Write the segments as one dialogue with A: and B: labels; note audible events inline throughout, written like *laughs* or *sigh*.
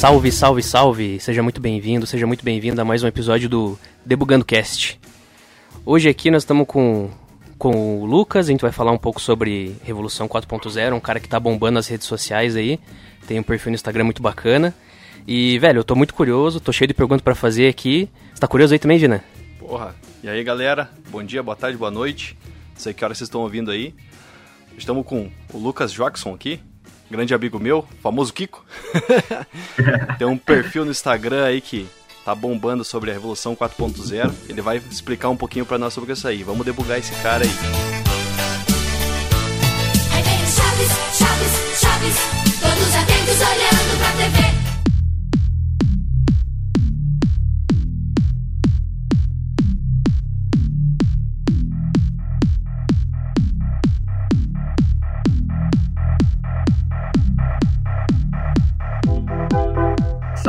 A: Salve, salve, salve! Seja muito bem-vindo, seja muito bem-vinda a mais um episódio do Debugando Cast. Hoje aqui nós estamos com, com o Lucas, a gente vai falar um pouco sobre Revolução 4.0, um cara que tá bombando nas redes sociais aí, tem um perfil no Instagram muito bacana. E, velho, eu tô muito curioso, tô cheio de perguntas para fazer aqui. Você tá curioso aí também, Vina?
B: Porra, e aí galera, bom dia, boa tarde, boa noite. Não sei que hora vocês estão ouvindo aí. Estamos com o Lucas Jackson aqui, grande amigo meu, famoso Kiko. *laughs* Tem um perfil no Instagram aí que tá bombando sobre a Revolução 4.0. Ele vai explicar um pouquinho para nós sobre isso aí. Vamos debugar esse cara aí.
C: Aí vem Chaves, Chaves, Chaves, todos atentos olhando pra TV.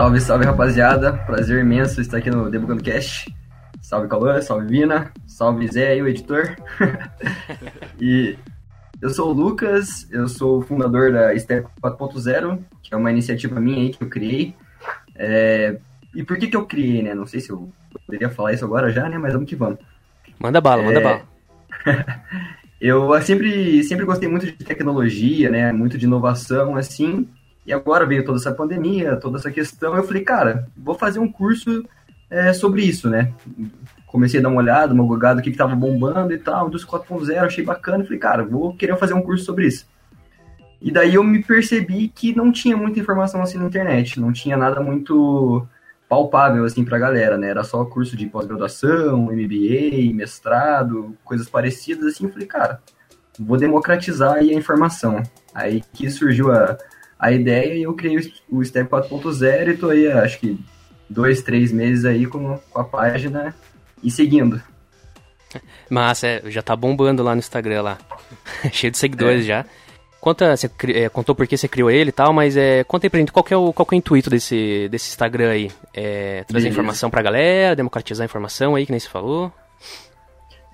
D: Salve, salve rapaziada, prazer imenso estar aqui no Debugando Cast. Salve Cauã, salve Vina, salve Zé aí, o editor. *laughs* e eu sou o Lucas, eu sou o fundador da Step 4.0, que é uma iniciativa minha aí que eu criei. É... E por que que eu criei, né? Não sei se eu poderia falar isso agora já, né? Mas vamos que vamos.
A: Manda bala, manda
D: É.
A: bala. *laughs*
D: Eu sempre, sempre gostei muito de tecnologia, né? Muito de inovação, assim. E agora veio toda essa pandemia, toda essa questão. Eu falei, cara, vou fazer um curso é, sobre isso, né? Comecei a dar uma olhada, uma gogada, o que, que tava bombando e tal, dos 4.0, achei bacana. Falei, cara, vou querer fazer um curso sobre isso. E daí eu me percebi que não tinha muita informação assim na internet, não tinha nada muito palpável assim pra galera, né? Era só curso de pós-graduação, MBA, mestrado, coisas parecidas assim. Falei, cara, vou democratizar aí a informação. Aí que surgiu a, a ideia e eu criei o- Step 4.0 e tô aí, acho que dois, três meses aí com, com a página e seguindo.
A: Mas é, já tá bombando lá no Instagram lá. *laughs* cheio de seguidores já. Conta, você é, contou por que você criou ele e tal, mas é, conta aí pra gente qual que é o, qual é o intuito desse, desse Instagram aí. É, trazer
D: Beleza.
A: informação pra galera, democratizar a informação aí, que nem você falou.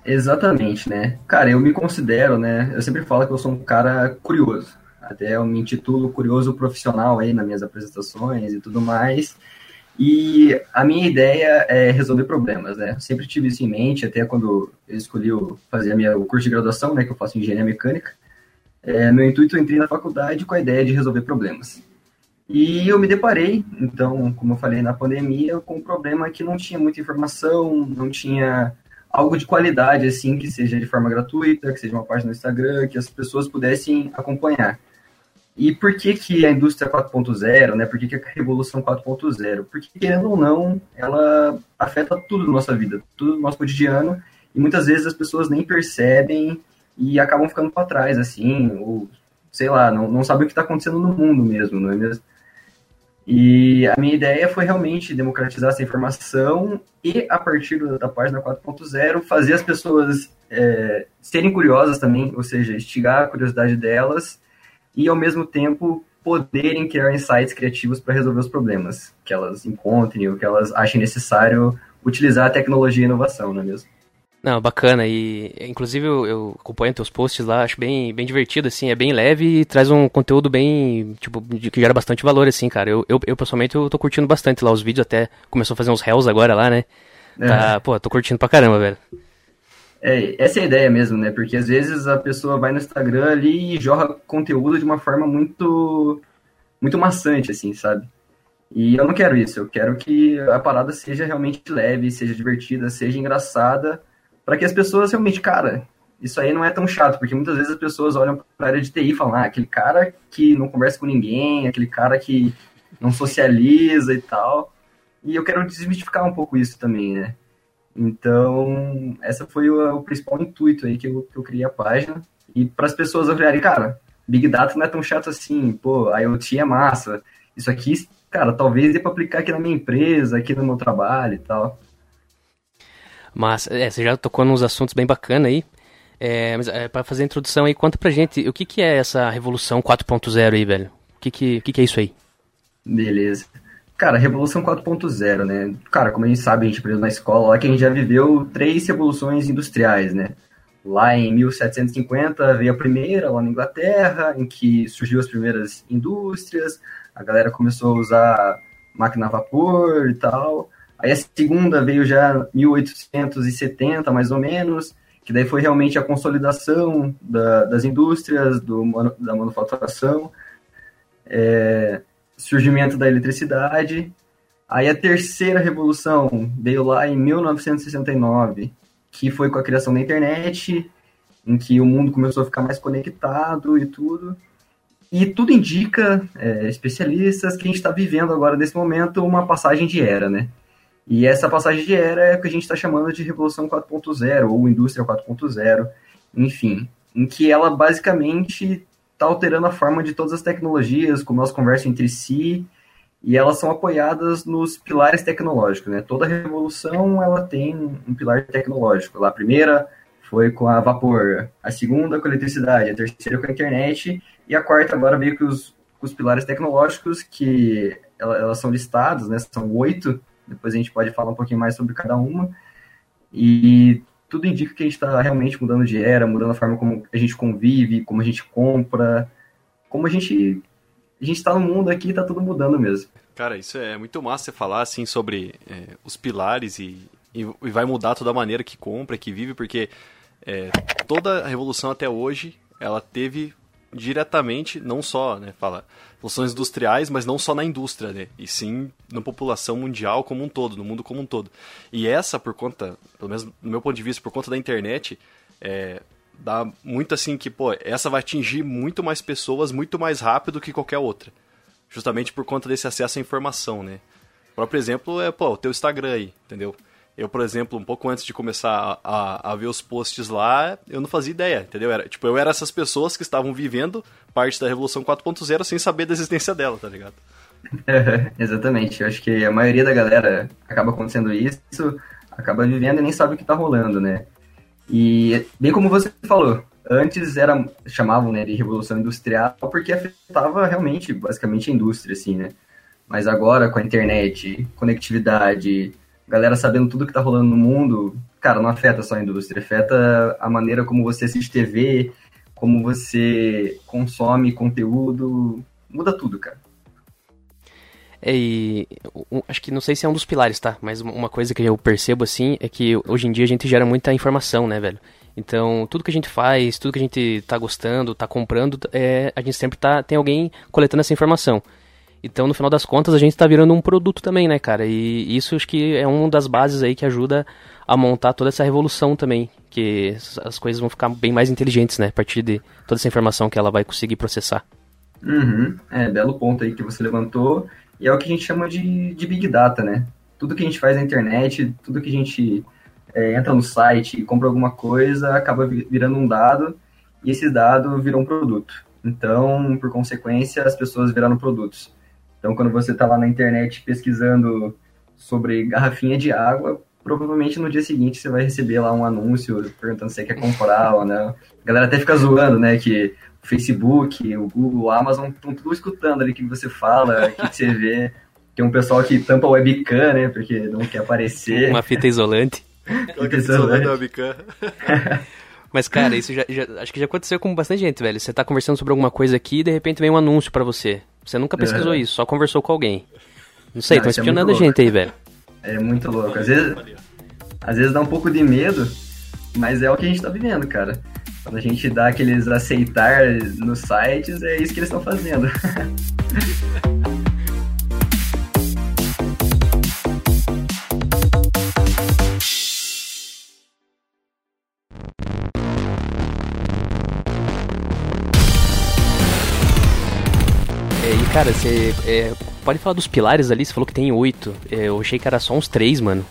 D: Exatamente, né? Cara, eu me considero, né? Eu sempre falo que eu sou um cara curioso. Até eu me intitulo curioso profissional aí nas minhas apresentações e tudo mais. E a minha ideia é resolver problemas, né? Eu sempre tive isso em mente, até quando eu escolhi fazer a minha, o curso de graduação, né? Que eu faço engenharia mecânica. É, meu intuito, eu entrei na faculdade com a ideia de resolver problemas. E eu me deparei, então, como eu falei, na pandemia, com um problema que não tinha muita informação, não tinha algo de qualidade, assim, que seja de forma gratuita, que seja uma página no Instagram, que as pessoas pudessem acompanhar. E por que que a indústria 4.0, né? Por que que a revolução 4.0? Porque, querendo ou não, ela afeta tudo na nossa vida, tudo no nosso cotidiano, e muitas vezes as pessoas nem percebem e acabam ficando para trás, assim, ou, sei lá, não, não sabem o que está acontecendo no mundo mesmo, não é mesmo? E a minha ideia foi realmente democratizar essa informação e, a partir da página 4.0, fazer as pessoas é, serem curiosas também, ou seja, instigar a curiosidade delas e, ao mesmo tempo, poderem criar insights criativos para resolver os problemas que elas encontrem ou que elas achem necessário utilizar a tecnologia e a inovação, não é mesmo?
A: Não, bacana. E inclusive eu, eu acompanho teus posts lá, acho bem, bem divertido, assim, é bem leve e traz um conteúdo bem, tipo, de- que gera bastante valor, assim, cara. Eu, eu, eu pessoalmente eu tô curtindo bastante lá os vídeos, até começou a fazer uns réus agora lá, né? Tá, pô, tô curtindo pra caramba, velho.
D: É, essa é a ideia mesmo, né? Porque às vezes a pessoa vai no Instagram ali e jorra conteúdo de uma forma muito muito maçante, assim, sabe? E eu não quero isso, eu quero que a parada seja realmente leve, seja divertida, seja engraçada, para que as pessoas realmente, cara, isso aí não é tão chato, porque muitas vezes as pessoas olham para a área de TI e falam, ah, aquele cara que não conversa com ninguém, aquele cara que não socializa e tal. E eu quero desmistificar um pouco isso também, né? Então, essa foi o, o principal intuito aí que eu, que eu criei a página. E para as pessoas olharem, cara, Big Data não é tão chato assim, pô, IoT é massa. Isso aqui, cara, talvez dê para aplicar aqui na minha empresa, aqui no meu trabalho e tal.
A: Mas, é, você já tocou nos assuntos bem bacana aí. É, mas é, pra fazer a introdução aí, conta pra gente o que que é essa revolução 4.0 aí, velho? O que que, o que que é isso aí?
D: Beleza. Cara, Revolução 4.0, né? Cara, como a gente sabe, a gente aprendeu na escola lá que a gente já viveu três revoluções industriais, né? Lá em 1750 veio a primeira, lá na Inglaterra, em que surgiu as primeiras indústrias, a galera começou a usar máquina a vapor e tal. Aí a segunda veio já 1870, mais ou menos, que daí foi realmente a consolidação da, das indústrias, do, da manufaturação, é, surgimento da eletricidade. Aí a terceira revolução veio lá em 1969, que foi com a criação da internet, em que o mundo começou a ficar mais conectado e tudo. E tudo indica, é, especialistas, que a gente está vivendo agora, nesse momento, uma passagem de era, né? E essa passagem de era é o que a gente está chamando de Revolução 4.0 ou Indústria 4.0, enfim, em que ela basicamente está alterando a forma de todas as tecnologias, como elas conversam entre si, e elas são apoiadas nos pilares tecnológicos, né? Toda revolução ela tem um pilar tecnológico. Lá a primeira foi com a vapor, a segunda com a eletricidade, a terceira com a internet e a quarta agora veio com os, com os pilares tecnológicos que elas, são listados, né? São oito. Depois a gente pode falar um pouquinho mais sobre cada uma. E tudo indica que a gente está realmente mudando de era, mudando a forma como a gente convive, como a gente compra, como a gente a gente está no mundo aqui, está tudo mudando mesmo.
B: Cara, isso é muito massa você falar assim sobre é, os pilares e, e, e, vai mudar toda a maneira que compra, que vive, porque é, toda a revolução até hoje ela teve diretamente, não só, né, fala, revoluções industriais, mas não só na indústria, né, e sim na população mundial como um todo, no mundo como um todo. E essa, por conta, pelo menos do meu ponto de vista, por conta da internet, é, dá muito assim que, pô, essa vai atingir muito mais pessoas muito mais rápido que qualquer outra. Justamente por conta desse acesso à informação, né. O próprio exemplo é, pô, o teu Instagram aí, entendeu? Eu, por exemplo, um pouco antes de começar a, a, a, ver os posts lá, eu não fazia ideia, entendeu? Era, tipo, eu era essas pessoas que estavam vivendo parte da Revolução 4.0 sem saber da existência dela, tá ligado? *laughs*
D: exatamente. Eu acho que a maioria da galera acaba acontecendo isso, acaba vivendo e nem sabe o que tá rolando, né? E, bem como você falou, antes era chamavam né, de Revolução Industrial porque afetava realmente, basicamente, a indústria, assim, né? Mas agora, com a internet, conectividade galera sabendo tudo que tá rolando no mundo, cara, não afeta só a indústria, afeta a maneira como você assiste TV, como você consome conteúdo, muda tudo, cara.
A: É, e acho que não sei se é um dos pilares, tá? Mas uma coisa que eu percebo assim é que hoje em dia a gente gera muita informação, né, velho? Então, tudo que a gente faz, tudo que a gente tá gostando, tá comprando, é, a gente sempre tá, tem alguém coletando essa informação. Então, no final das contas, a gente está virando um produto também, né, cara? E isso acho que é uma das bases aí que ajuda a montar toda essa revolução também. Que as coisas vão ficar bem mais inteligentes, né? A partir de toda essa informação que ela vai conseguir processar.
D: Uhum. É, belo ponto aí que você levantou. E é o que a gente chama de, de Big Data, né? Tudo que a gente faz na internet, tudo que a gente é, entra no site e compra alguma coisa, acaba virando um dado. E esse dado vira um produto. Então, por consequência, as pessoas viraram produtos. Então, quando você está lá na internet pesquisando sobre garrafinha de água, provavelmente no dia seguinte você vai receber lá um anúncio perguntando se você quer comprar ou não. A galera até fica zoando, né, que o Facebook, o Google, o Amazon estão tudo escutando ali o que você fala, o que você vê. Tem um pessoal que tampa o webcam, né, porque não quer aparecer.
A: Uma fita isolante.
B: fita isolante da webcam. *laughs*
A: Mas, cara, isso já, já, acho que já aconteceu com bastante gente, velho. Você tá conversando sobre alguma coisa aqui e de repente vem um anúncio para você. Você nunca pesquisou isso, só conversou com alguém. Não sei, estão espionando é a gente aí, velho.
D: É muito louco. Às vezes, às vezes dá um pouco de medo, mas é o que a gente tá vivendo, cara. Quando a gente dá aqueles aceitar nos sites, é isso que eles estão fazendo. *laughs*
A: Cara, você é, pode falar dos pilares ali? Você falou que tem oito. É, eu achei que era só uns três, mano.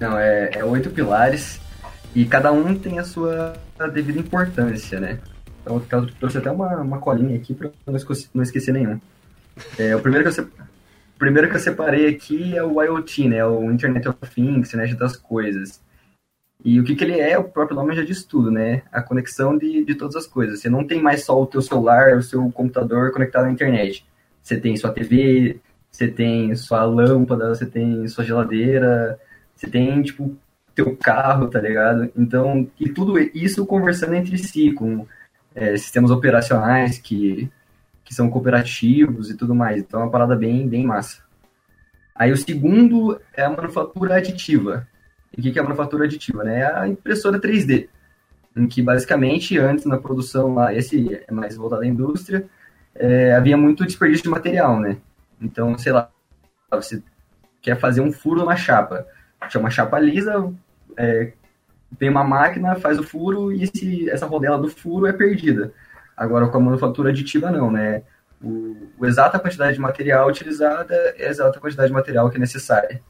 D: Não, é, é oito pilares e cada um tem a sua devida importância, né? Então eu trouxe até uma, uma colinha aqui para não, não esquecer nenhum. É, o, primeiro que eu, primeiro que eu separei aqui é o IoT, né? O Internet of Things, Internet das Coisas. E o que, que ele é, o próprio nome já diz tudo, né? A conexão de, de todas as coisas. Você não tem mais só o teu celular, o seu computador conectado à internet. Você tem sua TV, você tem sua lâmpada, você tem sua geladeira, você tem, tipo, teu carro, tá ligado? Então, e tudo isso conversando entre si, com é, sistemas operacionais que, que são cooperativos e tudo mais. Então é uma parada bem, bem massa. Aí o segundo é a manufatura aditiva. E o que é a manufatura aditiva? Né? É a impressora 3D, em que basicamente antes na produção lá, esse é mais voltado à indústria, é, havia muito desperdício de material, né? Então, sei lá, você quer fazer um furo numa chapa, tinha uma chapa lisa, é, vem uma máquina, faz o furo e esse, essa rodela do furo é perdida. Agora com a manufatura aditiva não, né? O, o exata quantidade de material utilizada é a exata quantidade de material que é necessária.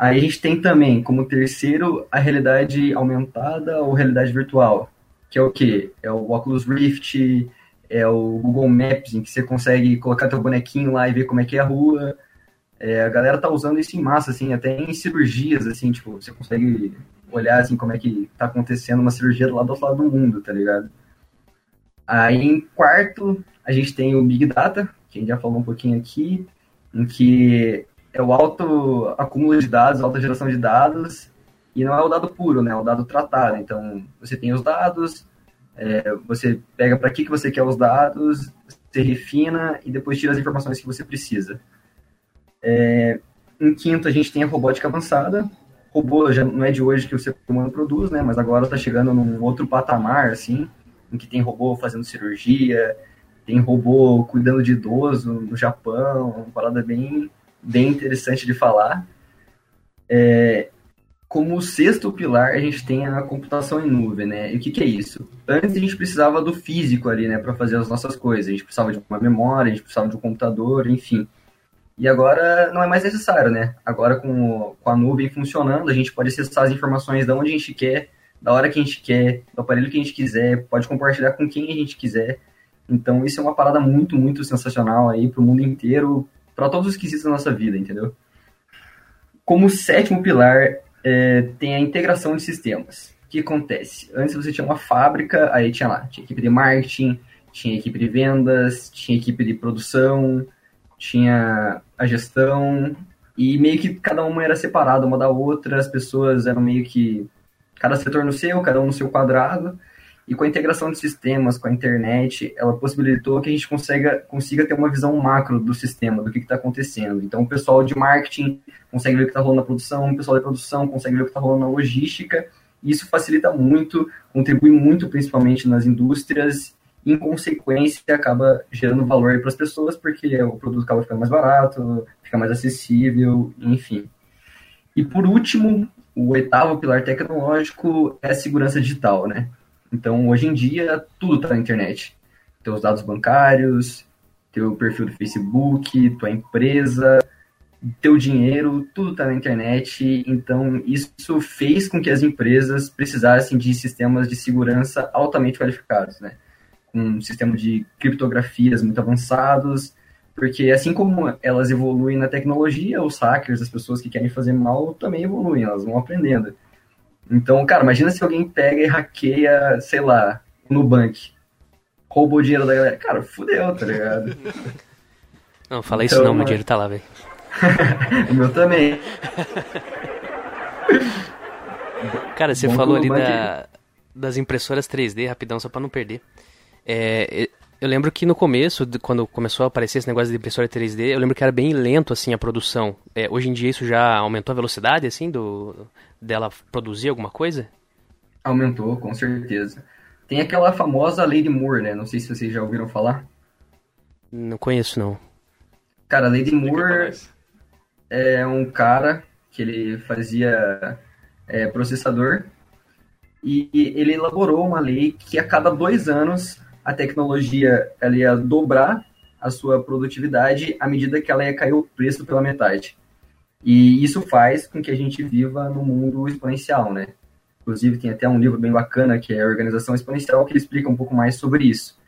D: Aí a gente tem também, como terceiro, a realidade aumentada ou realidade virtual, que é o quê? É o Oculus Rift, é o Google Maps, em que você consegue colocar teu bonequinho lá e ver como é que é a rua. É, a galera tá usando isso em massa, assim, até em cirurgias, assim, tipo, você consegue olhar, assim, como é que tá acontecendo uma cirurgia lá do outro lado do mundo, tá ligado? Aí, em quarto, a gente tem o Big Data, que a gente já falou um pouquinho aqui, em que é o alto acúmulo de dados, alta geração de dados, e não é o dado puro, né? É o dado tratado. Então, você tem os dados, é, você pega para que, que você quer os dados, você refina e depois tira as informações que você precisa. É, em quinto, a gente tem a robótica avançada. Robô já não é de hoje que o ser humano produz, né? Mas agora está chegando num outro patamar, assim, em que tem robô fazendo cirurgia, tem robô cuidando de idoso no Japão, uma parada bem, bem interessante de falar. É, como sexto pilar, a gente tem a computação em nuvem, né? E o que, que é isso? Antes a gente precisava do físico ali, né, para fazer as nossas coisas. A gente precisava de uma memória, a gente precisava de um computador, enfim. E agora não é mais necessário, né? Agora com, com a nuvem funcionando, a gente pode acessar as informações de onde a gente quer, da hora que a gente quer, do aparelho que a gente quiser, pode compartilhar com quem a gente quiser. Então isso é uma parada muito, muito sensacional aí para o mundo inteiro, para todos os quesitos da nossa vida, entendeu? Como sétimo pilar, é, tem a integração de sistemas. O que acontece? Antes você tinha uma fábrica, aí tinha lá, tinha equipe de marketing, tinha equipe de vendas, tinha equipe de produção, tinha a gestão, e meio que cada uma era separada uma da outra, as pessoas eram meio que cada setor no seu, cada um no seu quadrado, e com a integração de sistemas, com a internet, ela possibilitou que a gente consiga, consiga ter uma visão macro do sistema, do que está acontecendo. Então, o pessoal de marketing consegue ver o que está rolando na produção, o pessoal da produção consegue ver o que está rolando na logística, e isso facilita muito, contribui muito, principalmente nas indústrias, em consequência, acaba gerando valor para as pessoas, porque o produto acaba ficando mais barato, fica mais acessível, enfim. E por último, o oitavo pilar tecnológico é a segurança digital, né? Então, hoje em dia, tudo está na internet. Teus dados bancários, teu perfil do Facebook, tua empresa, teu dinheiro, tudo está na internet. Então, isso fez com que as empresas precisassem de sistemas de segurança altamente qualificados, né? com um sistema de criptografias muito avançados, porque assim como elas evoluem na tecnologia, os hackers, as pessoas que querem fazer mal, também evoluem, elas vão aprendendo. Então, cara, imagina se alguém pega e hackeia, sei lá, Nubank, roubou o dinheiro da galera. Cara, fudeu, tá ligado? *laughs*
A: Não, fala isso então, não, meu dinheiro tá lá, velho. *laughs*
D: o meu também. *laughs*
A: Cara, você Bom falou ali da, das impressoras 3D, rapidão, só pra não perder. É, eu lembro que no começo, quando começou a aparecer esse negócio de impressora 3D, eu lembro que era bem lento assim a produção. É, hoje em dia isso já aumentou a velocidade assim do dela produzir alguma coisa?
D: Aumentou, com certeza. Tem aquela famosa Lady Moore, né? Não sei se vocês já ouviram falar.
A: Não conheço não.
D: Cara, Lady Moore é um cara que ele fazia é, processador e ele elaborou uma lei que a cada dois anos a tecnologia ela ia dobrar a sua produtividade à medida que ela ia cair o preço pela metade. E isso faz com que a gente viva no mundo exponencial, né? Inclusive, tem até um livro bem bacana que é a Organização Exponencial, que explica um pouco mais sobre isso.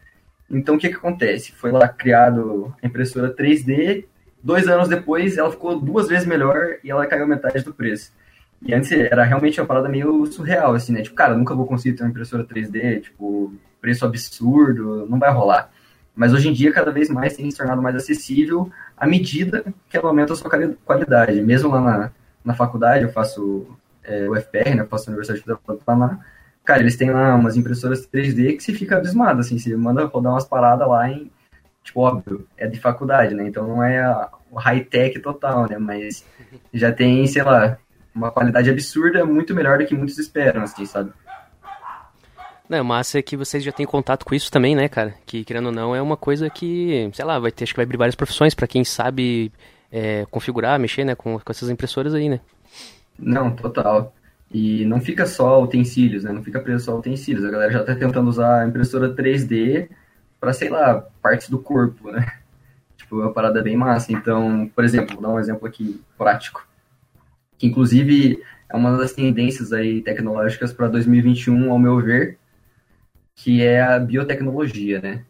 D: Então, o que, que acontece? Foi lá criado a impressora 3D, dois anos depois ela ficou duas vezes melhor e ela caiu metade do preço. E antes era realmente uma parada meio surreal, assim, né? Tipo, cara, nunca vou conseguir ter uma impressora 3D, tipo, preço absurdo, não vai rolar. Mas hoje em dia, cada vez mais tem se tornado mais acessível à medida que ela aumenta a sua qualidade. Mesmo lá na, na faculdade, eu faço é, o FPR, né? Eu faço a Universidade do Paraná. Cara, eles têm lá umas impressoras 3D que você fica abismado, assim, você manda rodar umas paradas lá em, tipo, óbvio, é de faculdade, né? Então não é o high-tech total, né? Mas já tem, sei lá, uma qualidade absurda, muito melhor do que muitos esperam, assim, sabe?
A: Não, massa é que vocês já têm contato com isso também, né, cara? Que, querendo ou não, é uma coisa que, sei lá, vai ter, acho que vai abrir várias profissões para quem sabe é, configurar, mexer, né, com, com essas impressoras aí, né?
D: Não, total. E não fica só utensílios, né? Não fica preso só utensílios. A galera já tá tentando usar a impressora 3D para, sei lá, partes do corpo, né? *laughs* Tipo, é uma parada bem massa. Então, por exemplo, vou dar um exemplo aqui prático. Que inclusive é uma das tendências aí tecnológicas para 2021, ao meu ver, que é a biotecnologia, né?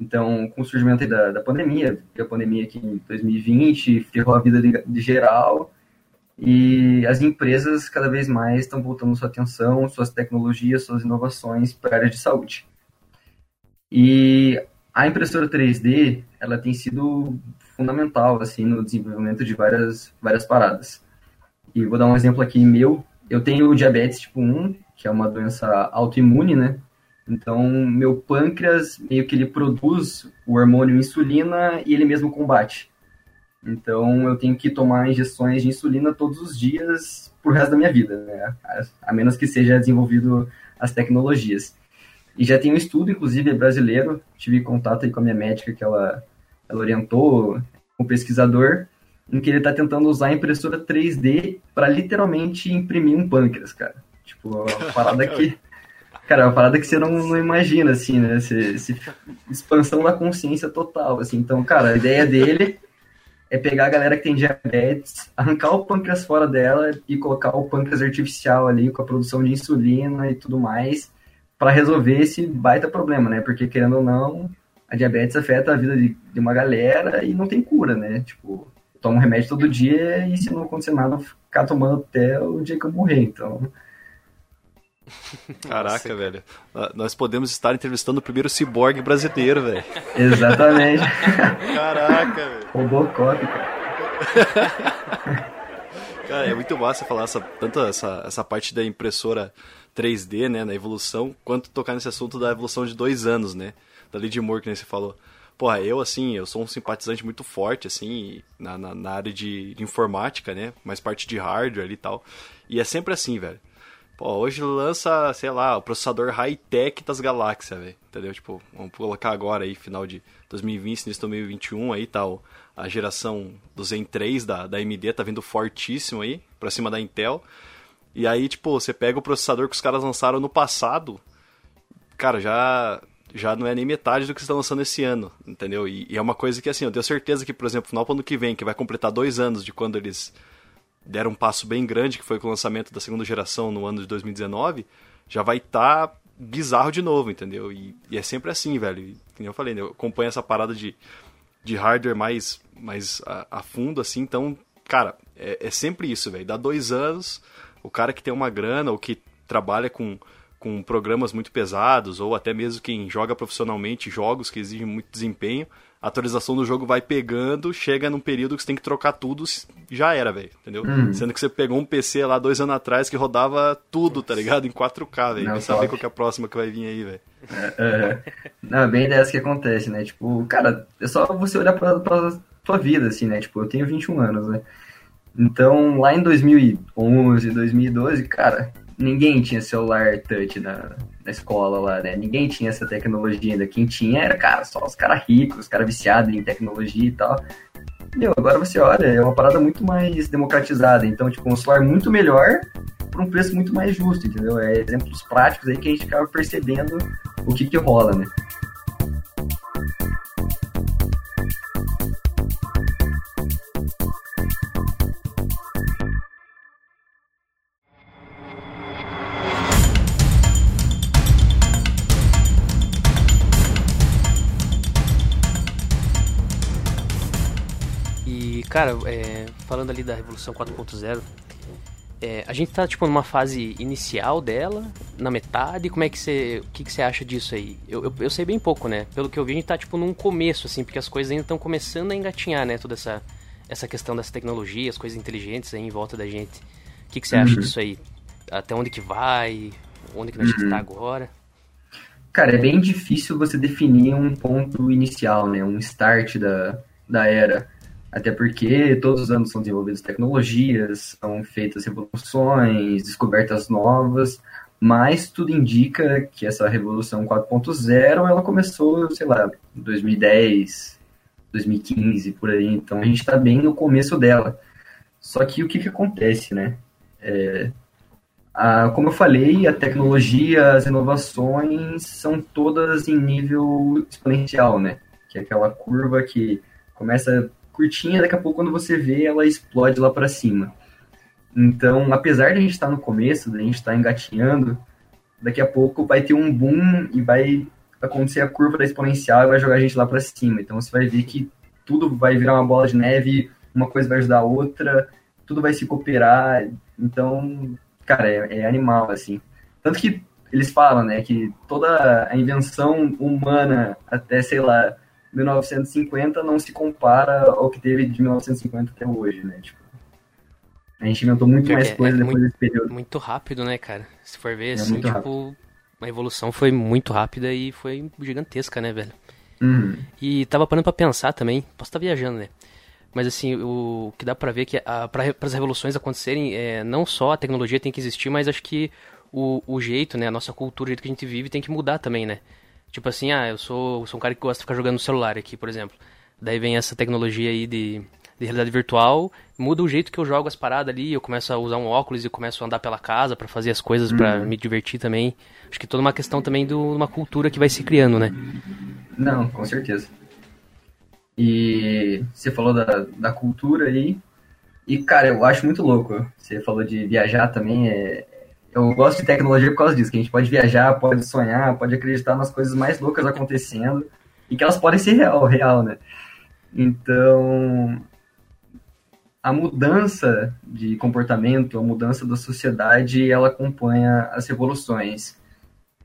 D: Então, com o surgimento da, da pandemia, a pandemia aqui em 2020 ferrou a vida de, de geral, e as empresas cada vez mais estão voltando sua atenção, suas tecnologias, suas inovações para a área de saúde. E a impressora 3D, ela tem sido fundamental assim no desenvolvimento de várias várias paradas. E vou dar um exemplo aqui meu. Eu tenho diabetes tipo 1, que é uma doença autoimune, né? Então, meu pâncreas meio que ele produz o hormônio insulina e ele mesmo combate. Então, eu tenho que tomar injeções de insulina todos os dias pro resto da minha vida, né? A, menos que seja desenvolvido as tecnologias. E já tem um estudo, inclusive, brasileiro, tive contato aí com a minha médica, que ela, ela orientou um pesquisador, em que ele está tentando usar a impressora 3D para literalmente imprimir um pâncreas, cara. Tipo, uma *laughs* parada que Cara, é uma parada que você não, não imagina, assim, né? Esse, expansão da consciência total, assim. Então, cara, a ideia dele é pegar a galera que tem diabetes, arrancar o pâncreas fora dela e colocar o pâncreas artificial ali com a produção de insulina e tudo mais para resolver esse baita problema, né? Porque, querendo ou não, a diabetes afeta a vida de, de uma galera e não tem cura, né? Tipo, toma um remédio todo dia e se não acontecer nada, ficar tomando até o dia que eu morrer. Então,
B: Caraca, Nossa, velho. Nós podemos estar entrevistando o primeiro ciborgue brasileiro, velho.
D: Exatamente. *laughs*
B: Caraca, velho.
D: Robocop, cara. *laughs*
B: Cara, é muito massa falar essa, tanto essa, essa parte da impressora 3D, né, na evolução, quanto tocar nesse assunto da evolução de dois anos, né, da Lead Moore, que nem você falou. Porra, eu, assim, eu sou um simpatizante muito forte, assim, na, na, na área de, de, informática, né, mais parte de hardware e tal. E é sempre assim, velho. Pô, hoje lança, sei lá, o processador high-tech das galáxias, velho. Entendeu? Tipo, vamos colocar agora aí, final de 2020, início de 2021, aí tá a geração do Zen 3 da, da AMD tá vindo fortíssimo aí, pra cima da Intel. E aí, tipo, você pega o processador que os caras lançaram no passado, cara, já já não é nem metade do que estão lançando esse ano, entendeu? E, e, é uma coisa que, assim, eu tenho certeza que, por exemplo, no ano que vem, que vai completar dois anos de quando eles deram um passo bem grande, que foi com o lançamento da segunda geração no ano de 2019, já vai estar tá bizarro de novo, entendeu? E, e, é sempre assim, velho. E, como eu falei, né? eu acompanho essa parada de, de hardware mais, mais a, a fundo, assim, então, cara, é, é sempre isso, velho. Dá dois anos, o cara que tem uma grana ou que trabalha com, com programas muito pesados, ou até mesmo quem joga profissionalmente jogos que exigem muito desempenho, a atualização do jogo vai pegando, chega num período que você tem que trocar tudo, já era, velho, entendeu? Hum. Sendo que você pegou um PC lá dois anos atrás que rodava tudo, tá ligado? Em 4K, velho. Não saber qual que é a próxima que vai vir aí, velho.
D: É, é. Não, é bem dessa que acontece, né? Tipo, cara, é só você olhar pra, pra tua vida, assim, né? Tipo, eu tenho 21 anos, né? Então, lá em 2011, 2012, cara, ninguém tinha celular touch na, na escola lá, né? Ninguém tinha essa tecnologia ainda. Quem tinha era, cara, só os caras ricos, os caras viciados em tecnologia e tal. Meu, agora você olha, é uma parada muito mais democratizada. Então, tipo, um celular muito melhor por um preço muito mais justo, entendeu? É exemplos práticos aí que a gente acaba percebendo o que que rola, né?
A: Cara, é, falando ali da Revolução 4.0, é, a gente tá, tipo, numa fase inicial dela, na metade, como é que você, o que, que você acha disso aí? Eu, eu, eu, sei bem pouco, né? Pelo que eu vi, a gente tá, tipo, num começo, assim, porque as coisas ainda estão começando a engatinhar, né? Toda essa, essa questão das tecnologias, coisas inteligentes aí em volta da gente. O que, que você uhum. acha disso aí? Até onde que vai? Onde que a gente uhum. tá agora?
D: Cara, é bem difícil você definir um ponto inicial, né? Um start da, da era Até porque todos os anos são desenvolvidas tecnologias, são feitas revoluções, descobertas novas, mas tudo indica que essa revolução 4.0 ela começou, sei lá, em 2010, 2015, por aí. Então a gente está bem no começo dela. Só que o que, que acontece, né? É, a, como eu falei, a tecnologia, as inovações são todas em nível exponencial, né? Que é aquela curva que começa curtinha, daqui a pouco quando você vê, ela explode lá para cima. Então, apesar de a gente estar no começo, de a gente estar engatinhando, daqui a pouco vai ter um boom e vai acontecer a curva da exponencial e vai jogar a gente lá para cima. Então, você vai ver que tudo vai virar uma bola de neve, uma coisa vai ajudar a outra, tudo vai se cooperar. Então, cara, é, é animal, assim. Tanto que eles falam, né, que toda a invenção humana até, sei lá, 1950 não se compara ao que teve de 1950 até hoje, né? Tipo, a gente inventou muito mais
A: É-
D: coisa
A: é
D: depois
A: muito-
D: desse período.
A: Muito rápido, né, cara? Se for ver,
D: É
A: assim, tipo, a evolução foi muito rápida e foi gigantesca, né, velho?
D: Uhum.
A: E tava parando pra pensar também, posso estar viajando, né? Mas assim, o que dá pra ver é que para as revoluções acontecerem, é, não só a tecnologia tem que existir, mas acho que o, o jeito, né, a nossa cultura, o jeito que a gente vive tem que mudar também, né? Tipo assim, ah, eu sou, sou um cara que gosta de ficar jogando no celular aqui, por exemplo. Daí vem essa tecnologia aí de, de realidade virtual, muda o jeito que eu jogo as paradas ali, eu começo a usar um óculos e começo a andar pela casa pra fazer as coisas, pra me divertir também. Acho que toda uma questão também de uma cultura que vai se criando, né?
D: Não, com certeza. E você falou da, da cultura aí. E, cara, eu acho muito louco. Você falou de viajar também. É... Eu gosto de tecnologia por causa disso, que a gente pode viajar, pode sonhar, pode acreditar nas coisas mais loucas acontecendo e que elas podem ser real, real, né? Então, a mudança de comportamento, a mudança da sociedade, ela acompanha as revoluções.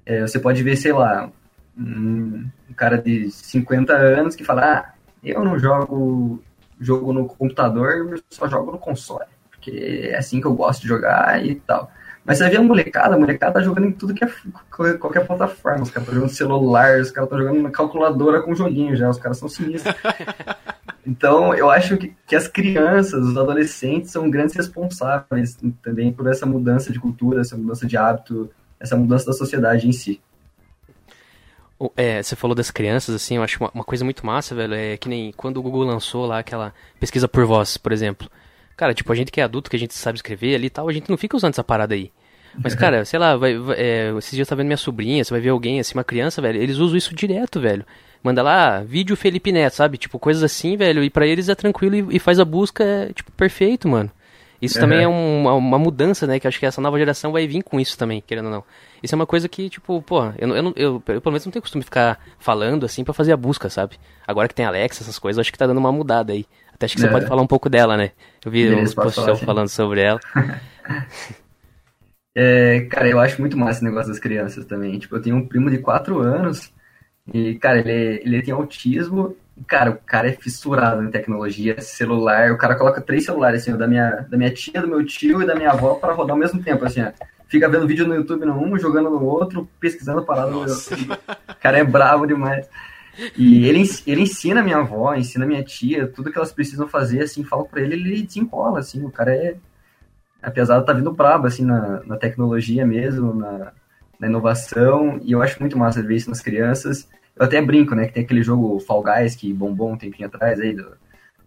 D: É, você pode ver, sei lá, um cara de 50 anos que fala, ah, eu não jogo jogo no computador, eu só jogo no console, porque é assim que eu gosto de jogar e tal. Mas você vê a molecada, a molecada tá jogando em tudo que é qualquer plataforma. Os caras estão jogando no celular, os caras estão jogando na calculadora com joguinho já, os caras são sinistros. *laughs* Então, eu acho que, que as crianças, os adolescentes, são grandes responsáveis também por essa mudança de cultura, essa mudança de hábito, essa mudança da sociedade em si.
A: É, você falou das crianças, assim, eu acho uma, uma coisa muito massa, velho, é que nem quando o Google lançou lá aquela pesquisa por voz, por exemplo. Cara, tipo, a gente que é adulto, que a gente sabe escrever ali e tal, a gente não fica usando essa parada aí. Mas, cara, *laughs* sei lá, vai, vai- é, esses dias eu tava vendo minha sobrinha, você vai ver alguém, assim, uma criança, velho, eles usam isso direto, velho. Manda lá, vídeo Felipe Neto, sabe? Tipo, coisas assim, velho, e pra eles é tranquilo e, e faz a busca, é, tipo, perfeito, mano. Isso também é um- uma, uma mudança, né? Que acho que essa nova geração vai vir com isso também, querendo ou não. Isso é uma coisa que, tipo, pô, eu, eu, eu, eu pelo menos não tenho costume de ficar falando assim pra fazer a busca, sabe? Agora que tem Alexa, essas coisas, acho que tá dando uma mudada aí. Até acho que você
D: É.
A: pode falar um pouco dela, né? Eu vi
D: Beleza,
A: uns posts
D: falar,
A: falando sobre ela. *laughs*
D: É, cara, eu acho muito massa esse negócio das crianças também. Tipo, eu tenho um primo de 4 anos e, cara, ele, ele tem autismo. Cara, o cara é fissurado em tecnologia, celular. O cara coloca três celulares, assim, o da minha, da minha tia, do meu tio e da minha avó para rodar ao mesmo tempo, assim, ó. Fica vendo vídeo no YouTube no um, jogando no outro, pesquisando parada no outro. O *laughs* cara é bravo demais. E ele, ele ensina minha avó, ensina minha tia, tudo que elas precisam fazer, assim, fala pra ele, ele desenrola, assim, o cara é, apesar de tá vindo brabo, assim, na, na tecnologia mesmo, na, na inovação, e eu acho muito massa ver isso nas crianças. Eu até brinco, né, que tem aquele jogo Fall Guys que bombou um tempinho atrás aí, do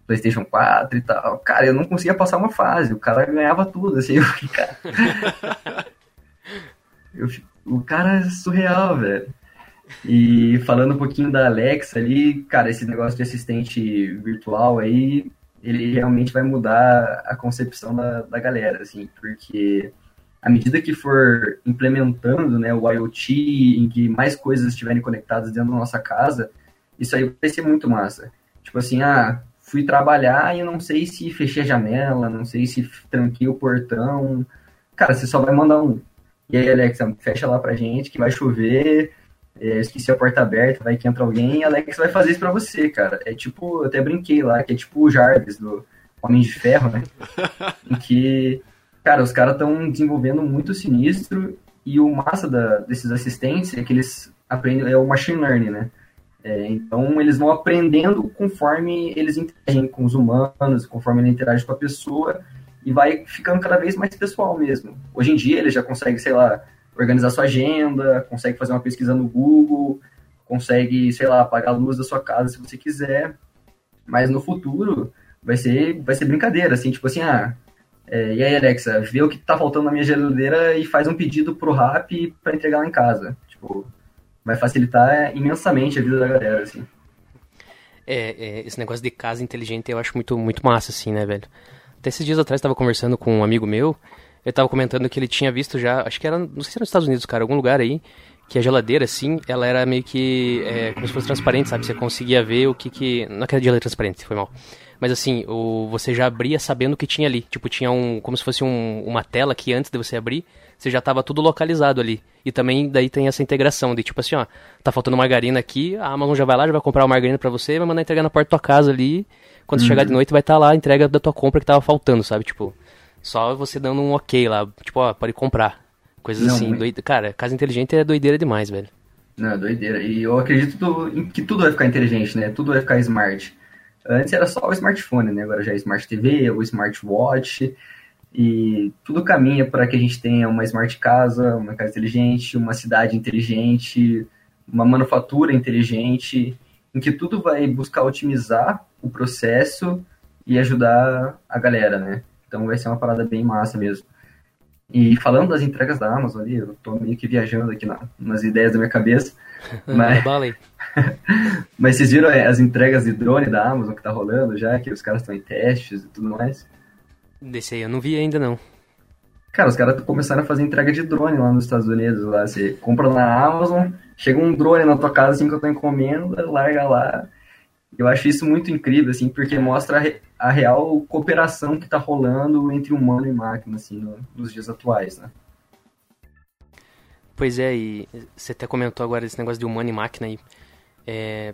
D: PlayStation 4 e tal. Cara, eu não conseguia passar uma fase, o cara ganhava tudo, assim, eu fiquei, cara... *laughs* Eu o cara é surreal, velho. E falando um pouquinho da Alexa ali, cara, esse negócio de assistente virtual aí, ele realmente vai mudar a concepção da, da galera, assim, porque à medida que for implementando né, o IoT, em que mais coisas estiverem conectadas dentro da nossa casa, isso aí vai ser muito massa. Tipo assim, ah, fui trabalhar e não sei se fechei a janela, não sei se tranquei o portão. Cara, você só vai mandar um. E aí, Alexa, fecha lá pra gente que vai chover, é, esqueci a porta aberta, vai que entra alguém, e a Alexa vai fazer isso pra você, cara. É tipo, eu até brinquei lá, que é tipo o Jarvis do Homem de Ferro, né? *laughs* em que, cara, os caras estão desenvolvendo muito sinistro e o massa da, desses assistentes é que eles aprendem, é o machine learning, né? É, então, eles vão aprendendo conforme eles interagem com os humanos, conforme ele interage com a pessoa, e vai ficando cada vez mais pessoal mesmo. Hoje em dia, ele já consegue, sei lá, organizar sua agenda, consegue fazer uma pesquisa no Google, consegue, sei lá, apagar a luz da sua casa se você quiser. Mas no futuro, vai ser, vai ser brincadeira, assim, tipo assim, ah, é, e aí, Alexa, vê o que tá faltando na minha geladeira e faz um pedido pro Rap para entregar lá em casa. Tipo, vai facilitar imensamente a vida da galera, assim.
A: É, é, esse negócio de casa inteligente eu acho muito, muito massa, assim, né, velho? Até esses dias atrás eu tava conversando com um amigo meu, ele tava comentando que ele tinha visto já, acho que era, não sei se era nos Estados Unidos, cara, algum lugar aí, que a geladeira, assim, ela era meio que é, como se fosse transparente, sabe? Você conseguia ver o que que... Não é que era geladeira transparente, foi mal. Mas assim, o, você já abria sabendo o que tinha ali. Tipo, tinha um. Como se fosse um, uma tela que antes de você abrir, você já estava tudo localizado ali. E também daí tem essa integração de tipo assim, ó, tá faltando margarina aqui, a Amazon já vai lá, já vai comprar uma margarina para você, vai mandar entregar na porta da tua casa ali. Quando uhum. chegar de noite vai estar tá lá a entrega da tua compra que tava faltando, sabe? Tipo, só você dando um ok lá, tipo, ó, pode comprar. Coisas Não, assim, doide... cara, casa inteligente é doideira demais, velho.
D: Não, é doideira. E eu acredito que tudo vai ficar inteligente, né? Tudo vai ficar smart. Antes era só o smartphone, né? Agora já é Smart TV, o smartwatch. E tudo caminha para que a gente tenha uma smart casa, uma casa inteligente, uma cidade inteligente, uma manufatura inteligente, em que tudo vai buscar otimizar o processo e ajudar a galera, né? Então vai ser uma parada bem massa mesmo. E falando das entregas da Amazon ali, eu tô meio que viajando aqui na, nas ideias da minha cabeça. *laughs* Mas, *laughs* mas vocês viram é, as entregas de drone da Amazon que tá rolando já, que os caras estão em testes e tudo mais?
A: Desse aí eu não vi ainda não.
D: Cara, os caras começaram a fazer entrega de drone lá nos Estados Unidos. Lá. Você compra na Amazon, chega um drone na tua casa assim que eu tô encomenda, larga lá. Eu acho isso muito incrível, assim, porque mostra a, re a real cooperação que tá rolando entre humano e máquina, assim, no, nos dias atuais, né?
A: Pois é, e você até comentou agora esse negócio de humano e máquina aí. É,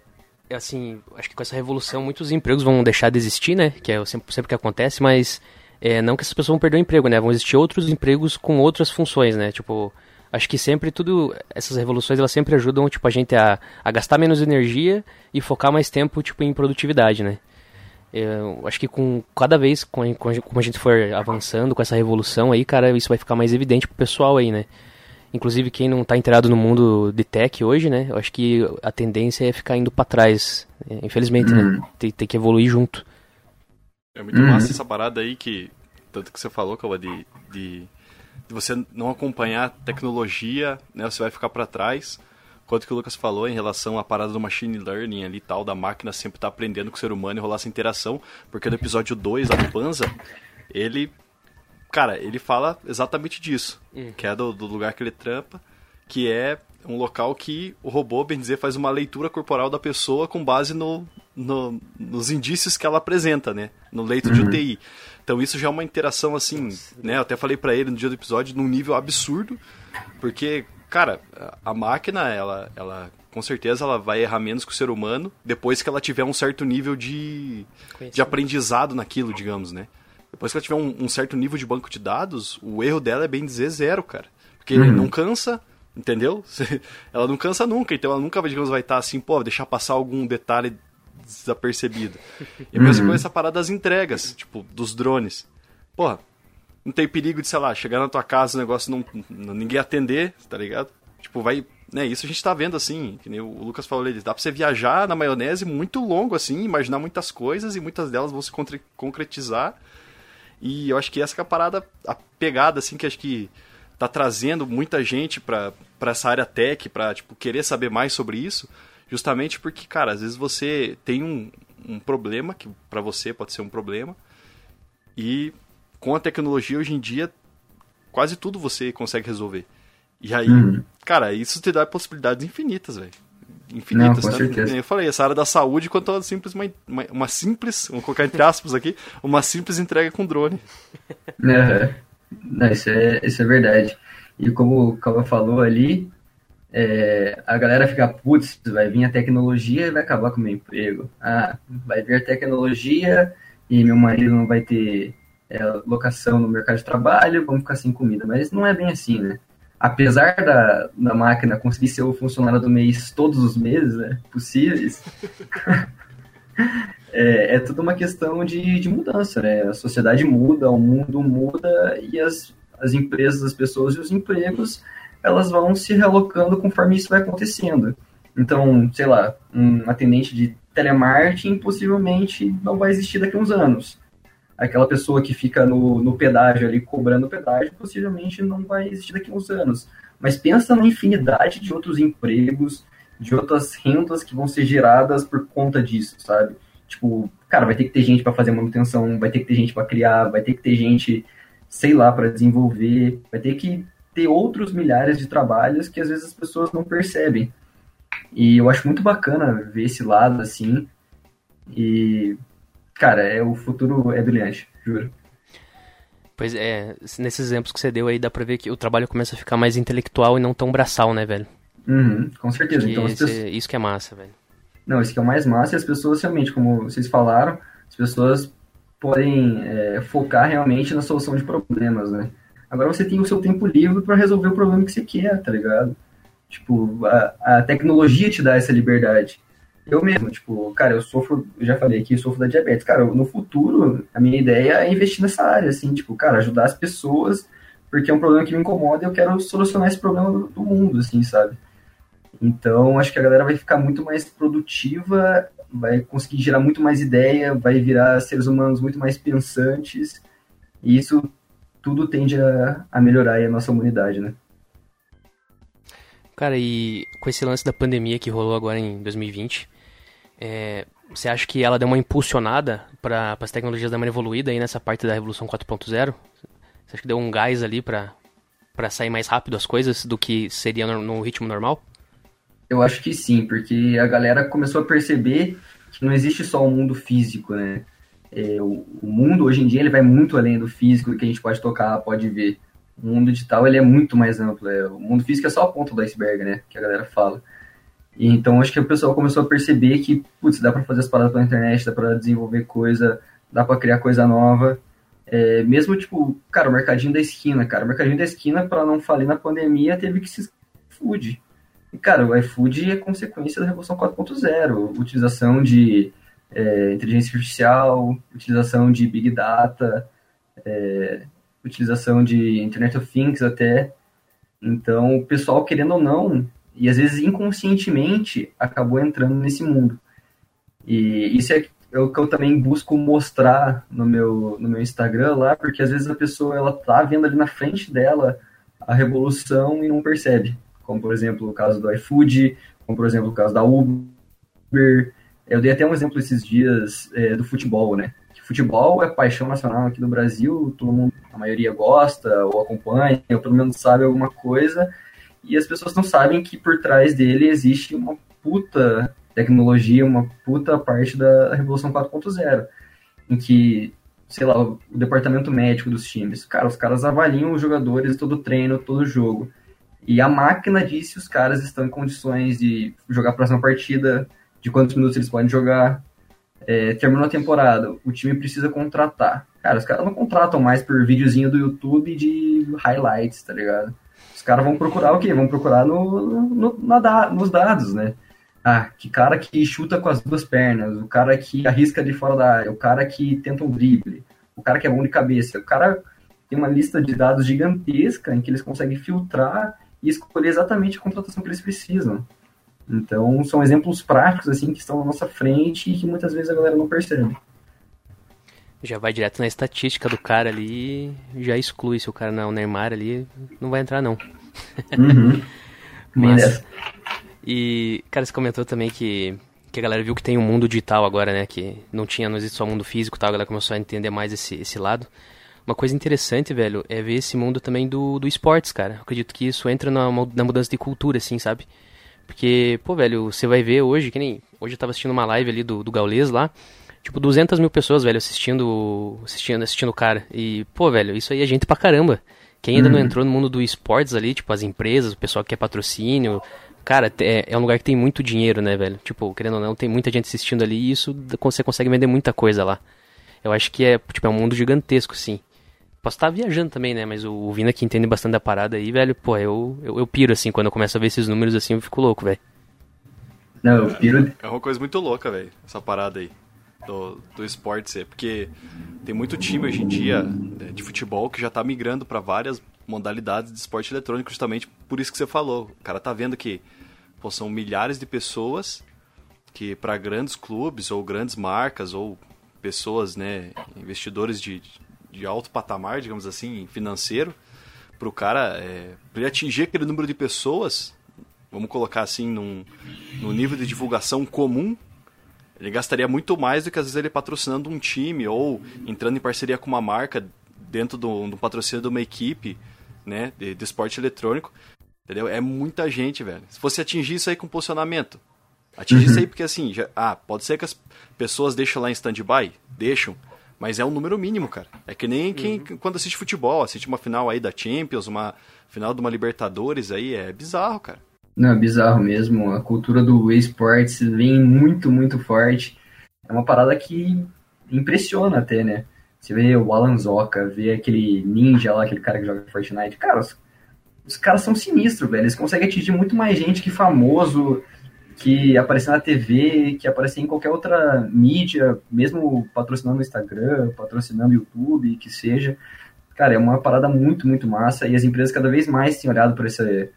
A: assim, acho que com essa revolução muitos empregos vão deixar de existir, né? Que é sempre, sempre que acontece, mas é, não que essas pessoas vão perder o emprego, né? Vão existir outros empregos com outras funções, né? Tipo, acho que sempre tudo, essas revoluções elas sempre ajudam, tipo, a gente a, a gastar menos energia e focar mais tempo, tipo, em produtividade, né? Eu acho que com cada vez, com, com, como a gente for avançando com essa revolução aí, cara, isso vai ficar mais evidente pro pessoal aí, né? Inclusive, quem não está inteirado no mundo de tech hoje, né? Eu acho que a tendência é ficar indo para trás. É, infelizmente, né? Uhum. Tem, tem, que evoluir junto.
B: É muito uhum. massa essa parada aí que. Tanto que você falou, de, de, de, você não acompanhar a tecnologia, né? Você vai ficar para trás. Quanto que o Lucas falou em relação à parada do machine learning ali tal, da máquina sempre estar tá aprendendo com o ser humano e rolar essa interação. Porque no episódio 2, a Panza, ele Cara, ele fala exatamente disso. Uhum. Que é do, do, lugar que ele trampa, que é um local que o robô, bem dizer, faz uma leitura corporal da pessoa com base no, no nos indícios que ela apresenta, né? No leito uhum. de UTI. Então isso já é uma interação assim, né? Eu até falei para ele no dia do episódio, num nível absurdo, porque, cara, a máquina, ela, ela com certeza ela vai errar menos que o ser humano depois que ela tiver um certo nível de, de aprendizado naquilo, digamos, né? Depois que ela tiver um, um, certo nível de banco de dados, o erro dela é bem dizer zero, cara. Porque uhum. não cansa, entendeu? *laughs* ela não cansa nunca, então ela nunca, digamos, vai estar assim, pô, deixar passar algum detalhe desapercebido. E a mesma uhum. coisa essa parada das entregas, tipo, dos drones. Porra, não tem perigo de, sei lá, chegar na tua casa o negócio não, ninguém atender, tá ligado? Tipo, vai, né, isso a gente tá vendo assim, que nem o Lucas falou ali, dá pra você viajar na maionese muito longo assim, imaginar muitas coisas e muitas delas vão se concretizar e eu acho que essa é a parada, a pegada, assim, que acho que tá trazendo muita gente para essa área tech, pra, tipo, querer saber mais sobre isso, justamente porque, cara, às vezes você tem um, um problema, que para você pode ser um problema, e com a tecnologia hoje em dia, quase tudo você consegue resolver. E aí, uhum. cara, isso te dá possibilidades infinitas, velho infinitas. Não, com certeza. Eu falei, essa área da saúde, quanto a simples, uma, uma, uma, simples, vamos colocar entre aspas aqui, uma simples entrega com drone.
D: É, não, isso, é, isso é verdade. E como o Calva falou ali, é, a galera fica, putz, vai vir a tecnologia e vai acabar com o meu emprego. Ah, vai vir a tecnologia e meu marido não vai ter é, locação no mercado de trabalho, vamos ficar sem comida. Mas não é bem assim, né? apesar da, da máquina conseguir ser o funcionário do mês todos os meses, né, possíveis, *laughs* é, é tudo uma questão de, de mudança, né? A sociedade muda, o mundo muda e as, as empresas, as pessoas e os empregos, elas vão se relocando conforme isso vai acontecendo. Então, sei lá, um atendente de telemarketing possivelmente não vai existir daqui a uns anos. Aquela pessoa que fica no, no pedágio ali cobrando pedágio possivelmente não vai existir daqui a uns anos. Mas pensa na infinidade de outros empregos, de outras rendas que vão ser geradas por conta disso, sabe? Tipo, cara, vai ter que ter gente para fazer manutenção, vai ter que ter gente para criar, vai ter que ter gente, sei lá, para desenvolver, vai ter que ter outros milhares de trabalhos que às vezes as pessoas não percebem. E eu acho muito bacana ver esse lado assim. E, cara, é, o futuro é brilhante, juro.
A: Pois é, nesses exemplos que você deu aí, dá pra ver que o trabalho começa a ficar mais intelectual e não tão braçal, né, velho?
D: Uhum, com certeza. Então,
A: esse, pessoas... Isso que é massa, velho.
D: Não, isso que é o mais massa e as pessoas realmente, como vocês falaram, as pessoas podem é, focar realmente na solução de problemas, né? Agora você tem o seu tempo livre para resolver o problema que você quer, tá ligado? Tipo, a, a tecnologia te dá essa liberdade. Eu mesmo, tipo, cara, eu sofro, já falei aqui, sofro da diabetes. Cara, no futuro, a minha ideia é investir nessa área, assim, tipo, cara, ajudar as pessoas, porque é um problema que me incomoda e eu quero solucionar esse problema do, do mundo, assim, sabe? Então, acho que a galera vai ficar muito mais produtiva, vai conseguir gerar muito mais ideia, vai virar seres humanos muito mais pensantes, e isso tudo tende a, a melhorar a nossa humanidade, né?
A: Cara, e com esse lance da pandemia que rolou agora em 2020, é, você acha que ela deu uma impulsionada para as tecnologias da maneira evoluída aí nessa parte da Revolução 4.0? Você acha que deu um gás ali para sair mais rápido as coisas do que seria no, no ritmo normal?
D: Eu acho que sim, porque a galera começou a perceber que não existe só o mundo físico, né? É, o, o, mundo hoje em dia ele vai muito além do físico que a gente pode tocar, pode ver o mundo digital ele é muito mais amplo. É, o mundo físico é só a ponta do iceberg, né? Que a galera fala. E, então acho que o pessoal começou a perceber que, putz, dá para fazer as paradas pela internet, dá para desenvolver coisa, dá para criar coisa nova. É, mesmo tipo, cara, o mercadinho da esquina, cara, o mercadinho da esquina, para não falir na pandemia, teve que se food. E, cara, o iFood é consequência da Revolução 4.0, utilização de é, inteligência artificial, utilização de Big Data, é, utilização de Internet of Things até. Então, o pessoal, querendo ou não, e às vezes inconscientemente, acabou entrando nesse mundo. E isso é, é o que eu também busco mostrar no meu, no meu Instagram lá, porque às vezes a pessoa ela tá vendo ali na frente dela a revolução e não percebe. Como, por exemplo, o caso do iFood, como, por exemplo, o caso da Uber. Eu dei até um exemplo esses dias é, do futebol, né? futebol é paixão nacional aqui no Brasil, todo mundo, a maioria gosta ou acompanha, ou pelo menos sabe alguma coisa, e as pessoas não sabem que por trás dele existe uma puta tecnologia, uma puta parte da Revolução 4.0, em que, sei lá, o departamento médico dos times, cara, os caras avaliam os jogadores todo treino, todo jogo, e a máquina diz se os caras estão em condições de jogar a próxima partida, de quantos minutos eles podem jogar, é, terminou a temporada, o time precisa contratar. Cara, os caras não contratam mais por videozinho do YouTube de highlights, tá ligado? Os caras vão procurar o quê? Vão procurar no, no, na, nos dados, né? Ah, que cara que chuta com as duas pernas, o cara que arrisca de fora da área, o cara que tenta um drible, o cara que é bom de cabeça. O cara tem uma lista de dados gigantesca em que eles conseguem filtrar e escolher exatamente a contratação que eles precisam. Então, são exemplos práticos, assim, que estão na nossa frente e que muitas vezes a galera não percebe.
A: Já vai direto na estatística do cara ali já exclui se o cara não é o Neymar ali, não vai entrar não.
D: Uhum. *laughs*
A: Mas, e, cara, você comentou também que, que a galera viu que tem um mundo digital agora, né? Que não tinha, não existe só o mundo físico e tal, a galera começou a entender mais esse, esse lado. Uma coisa interessante, velho, é ver esse mundo também do, do esportes, cara. Eu acredito que isso entra na, na mudança de cultura, assim, sabe? Porque, pô, velho, você vai ver hoje, que nem. Hoje eu tava assistindo uma live ali do, do Gaules lá. Tipo, 200 mil pessoas, velho, assistindo, assistindo, assistindo o cara. E, pô, velho, isso aí é gente pra caramba. Quem ainda uhum. não entrou no mundo do esportes ali, tipo, as empresas, o pessoal que quer patrocínio. Cara, é, é um lugar que tem muito dinheiro, né, velho? Tipo, querendo ou não, tem muita gente assistindo ali e isso você consegue vender muita coisa lá. Eu acho que é, tipo, é um mundo gigantesco, sim. Posso estar viajando também, né? Mas o Vina que entende bastante da parada aí, velho, pô, eu, eu, eu piro assim, quando eu começo a ver esses números assim, eu fico louco, velho.
D: Não, eu piro.
B: É uma coisa muito louca, velho, essa parada aí do, do esporte, é porque tem muito time hoje em dia né, de futebol que já tá migrando para várias modalidades de esporte eletrônico, justamente por isso que você falou. O cara tá vendo que pô, são milhares de pessoas que para grandes clubes ou grandes marcas ou pessoas, né, investidores de, de alto patamar, digamos assim, financeiro, para o cara, é, ele atingir aquele número de pessoas, vamos colocar assim, num, num nível de divulgação comum, ele gastaria muito mais do que às vezes ele patrocinando um time ou entrando em parceria com uma marca dentro do, do patrocínio de uma equipe né, de, de esporte eletrônico. Entendeu? É muita gente, velho. Se você atingir isso aí com posicionamento, atingir uhum. isso aí porque assim, já, ah, pode ser que as pessoas deixam lá em stand-by, deixam, mas é um número mínimo, cara. É que nem quem uhum. quando assiste futebol, assiste uma final aí da Champions, uma final de uma Libertadores aí, é bizarro, cara.
D: Não, é bizarro mesmo. A cultura do esportes vem muito, muito forte. É uma parada que impressiona até, né? Você vê o Alan Zoka, vê aquele ninja lá, aquele cara que joga Fortnite. Cara, os, os caras são sinistros, velho. Eles conseguem atingir muito mais gente que famoso, que aparecer na TV, que aparecer em qualquer outra mídia, mesmo patrocinando o Instagram, patrocinando o YouTube, que seja. Cara, é uma parada muito, muito massa e as empresas cada vez mais têm olhado para essa,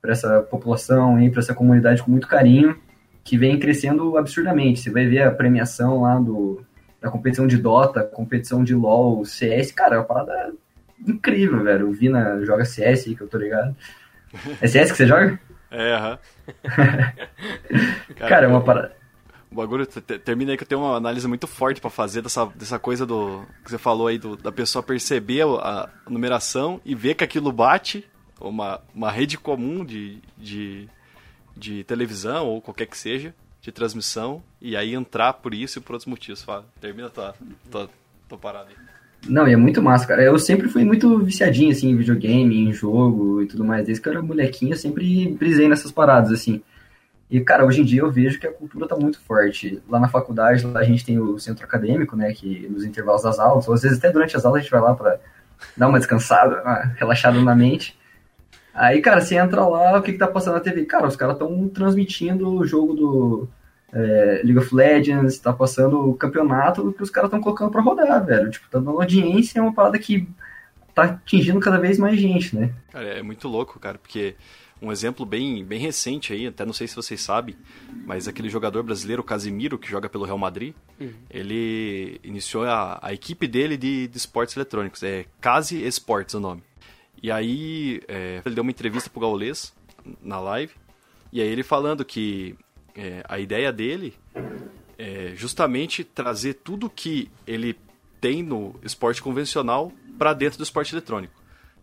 D: pra essa população, para essa comunidade com muito carinho, que vem crescendo absurdamente. Você vai ver a premiação lá do, da competição de Dota, competição de LoL, CS, cara, é uma parada incrível, velho. O Vina joga CS aí, que eu tô ligado. É CS que você joga?
B: É, aham.
D: Cara, *laughs* cara, é uma parada.
B: O bagulho termina aí que eu tenho uma análise muito forte para fazer dessa, dessa coisa do que você falou aí, do, da pessoa perceber a, a numeração e ver que aquilo bate, uma, uma rede comum de, de, de televisão ou qualquer que seja, de transmissão, e aí entrar por isso e por outros motivos. Fala, termina tua, tua, tua parada aí.
D: Não, e é muito massa, cara. Eu sempre fui muito viciadinho, assim, em videogame, em jogo e tudo mais. Desde que eu era molequinho, eu sempre brisei nessas paradas, assim. E, cara, hoje em dia eu vejo que a cultura tá muito forte. Lá na faculdade, lá a gente tem o centro acadêmico, né, que nos intervalos das aulas, ou às vezes até durante as aulas a gente vai lá pra dar uma descansada, uma relaxada na mente. Aí, cara, você entra lá, o que que tá passando na TV? Cara, os caras estão transmitindo o jogo do é, League of Legends, tá passando o campeonato que os caras estão colocando pra rodar, velho. Tipo, tá dando audiência, é uma parada que tá atingindo cada vez mais gente, né?
B: Cara, é muito louco, cara, porque um exemplo bem, bem recente aí, até não sei se vocês sabem, mas aquele jogador brasileiro, Casimiro, que joga pelo Real Madrid, uhum. ele iniciou a, a equipe dele de, de esportes eletrônicos, é Casi Esportes o nome. E aí é, ele deu uma entrevista pro Gaulês na live, e aí ele falando que é, a ideia dele é justamente trazer tudo que ele tem no esporte convencional para dentro do esporte eletrônico.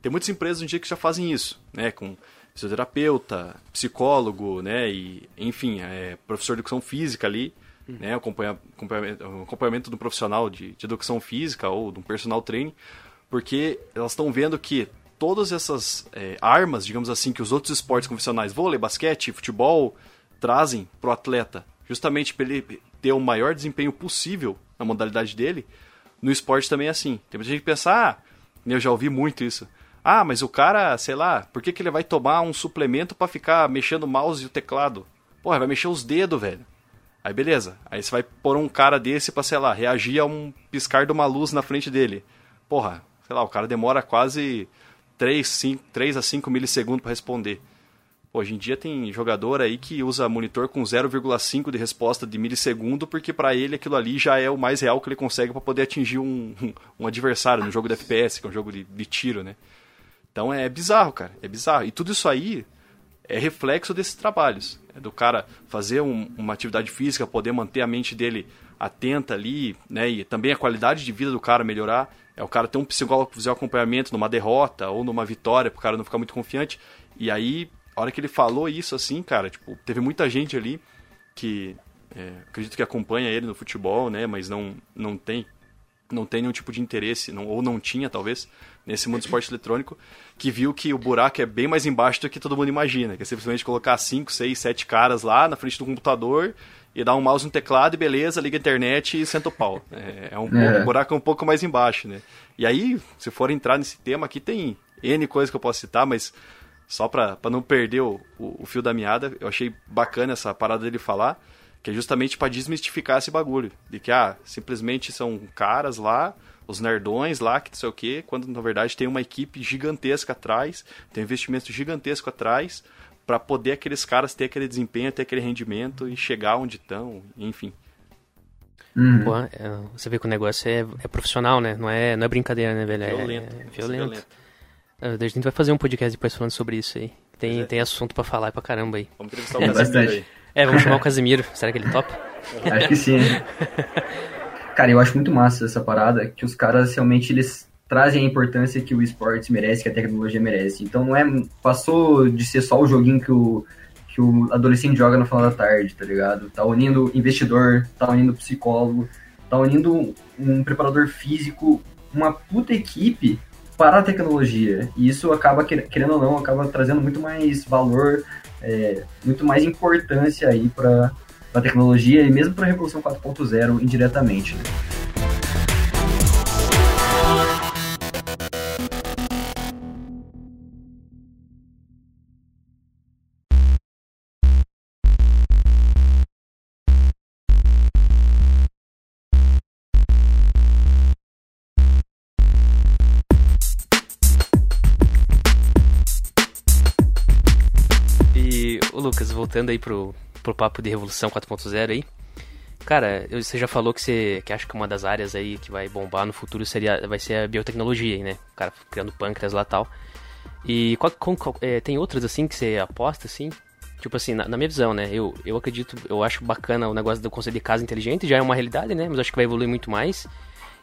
B: Tem muitas empresas hoje em dia que já fazem isso, né, com fisioterapeuta, psicólogo, né, e enfim, é, professor de educação física ali, uhum. né, acompanha, acompanhamento, acompanhamento do profissional de, de educação física ou de um personal training, porque elas estão vendo que todas essas é, armas, digamos assim, que os outros esportes convencionais, vôlei, basquete, futebol, trazem para o atleta, justamente para ele ter o maior desempenho possível na modalidade dele, no esporte também é assim. Tem muita gente que pensa, ah, eu já ouvi muito isso. Ah, mas o cara, sei lá, por que, que ele vai tomar um suplemento para ficar mexendo o mouse e o teclado? Porra, vai mexer os dedos, velho. Aí beleza. Aí você vai pôr um cara desse pra, sei lá, reagir a um piscar de uma luz na frente dele. Porra, sei lá, o cara demora quase 3, 5, 3 a 5 milissegundos para responder. Hoje em dia tem jogador aí que usa monitor com 0,5 de resposta de milissegundo, porque para ele aquilo ali já é o mais real que ele consegue para poder atingir um, um, adversário no jogo de FPS, que é um jogo de, de tiro, né? Então é bizarro, cara, é bizarro. E tudo isso aí é reflexo desses trabalhos. É do cara fazer um, uma atividade física, poder manter a mente dele atenta ali, né? E também a qualidade de vida do cara melhorar. É o cara ter um psicólogo fazer um acompanhamento numa derrota ou numa vitória, para o cara não ficar muito confiante. E aí a hora que ele falou isso assim, cara, tipo, teve muita gente ali que é, acredito que acompanha ele no futebol, né, mas não, não tem não tem nenhum tipo de interesse, não, ou não tinha, talvez, nesse mundo do esporte eletrônico, que viu que o buraco é bem mais embaixo do que todo mundo imagina, que é simplesmente colocar 5, 6, 7 caras lá na frente do computador e dá um mouse no teclado e beleza, liga a internet e senta o pau. É, é um,
D: É.
B: um buraco um pouco mais embaixo, né? E aí, se for entrar nesse tema aqui, tem N coisas que eu posso citar, mas só pra, pra não perder o, o, o fio da meada, eu achei bacana essa parada dele falar, que é justamente pra desmistificar esse bagulho. De que, ah, simplesmente são caras lá, os nerdões lá, que não sei o quê, quando na verdade tem uma equipe gigantesca atrás, tem um investimento gigantesco atrás, pra poder aqueles caras ter aquele desempenho, ter aquele rendimento e chegar onde estão, enfim.
D: Uhum.
A: Pô, é, você vê que o negócio é, é profissional, né? Não é, não é brincadeira, né, velho? É-
B: Violento.
A: É,
B: é
A: violento. É, A gente vai fazer um podcast depois falando sobre isso aí. Tem,
B: é.
A: tem assunto pra falar pra caramba aí.
B: Vamos entrevistar o
D: É,
B: Casimiro
D: bastante.
B: aí.
A: É, vamos chamar o Casimiro. Será que ele topa?
D: Acho que sim. *laughs* Cara, eu acho muito massa essa parada, que os caras realmente eles trazem a importância que o esportes merece, que a tecnologia merece. Então não é. Passou de ser só o joguinho que o, que o adolescente joga no final da tarde, tá ligado? Tá unindo investidor, tá unindo psicólogo, tá unindo um preparador físico, uma puta equipe para a tecnologia. E isso acaba, quer- querendo ou não, acaba trazendo muito mais valor, é, muito mais importância aí para a tecnologia e mesmo para a Revolução 4.0 indiretamente. Né?
A: Voltando aí pro, pro papo de Revolução 4.0 aí. Cara, você já falou que você que acha que uma das áreas aí que vai bombar no futuro seria, vai ser a biotecnologia né? O cara criando pâncreas lá tal. E qual, qual- qual- é, tem outras assim que você aposta, assim? Tipo assim, na, na minha visão, né? Eu, eu acredito, eu acho bacana o negócio do conceito de casa inteligente, já é uma realidade, né? Mas acho que vai evoluir muito mais.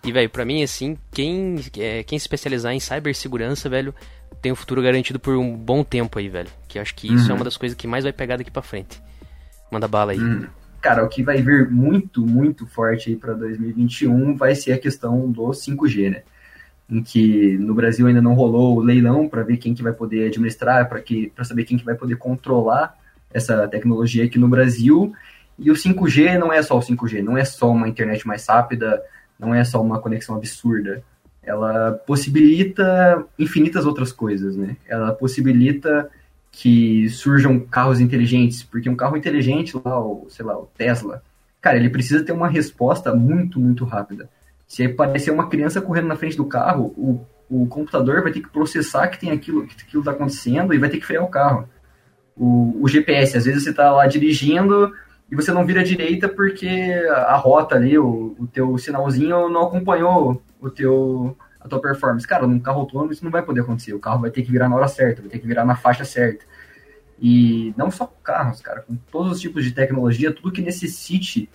A: E, velho, pra mim, assim, quem, é, quem se especializar em cibersegurança, velho, tem um futuro garantido por um bom tempo aí, velho. Que eu acho que isso é uma das coisas que mais vai pegar daqui pra frente. Manda bala aí.
D: Cara, o que vai vir muito, muito forte aí para 2021 vai ser a questão do 5G, né? Em que no Brasil ainda não rolou o leilão para ver quem que vai poder administrar, para que para saber quem que vai poder controlar essa tecnologia aqui no Brasil. E o 5G não é só o 5G, não é só uma internet mais rápida, não é só uma conexão absurda. Ela possibilita infinitas outras coisas, né? Ela possibilita que surjam carros inteligentes, porque um carro inteligente lá, o, sei lá, o Tesla, cara, ele precisa ter uma resposta muito, muito rápida. Se aparecer uma criança correndo na frente do carro, o, o computador vai ter que processar que tem aquilo que aquilo está acontecendo e vai ter que frear o carro. O, o GPS, às vezes você está lá dirigindo e você não vira à direita porque a rota ali, o, o teu sinalzinho não acompanhou o teu a tua performance. Cara, num carro autônomo isso não vai poder acontecer. O carro vai ter que virar na hora certa, vai ter que virar na faixa certa. E não só com carros, cara, com todos os tipos de tecnologia, tudo que necessite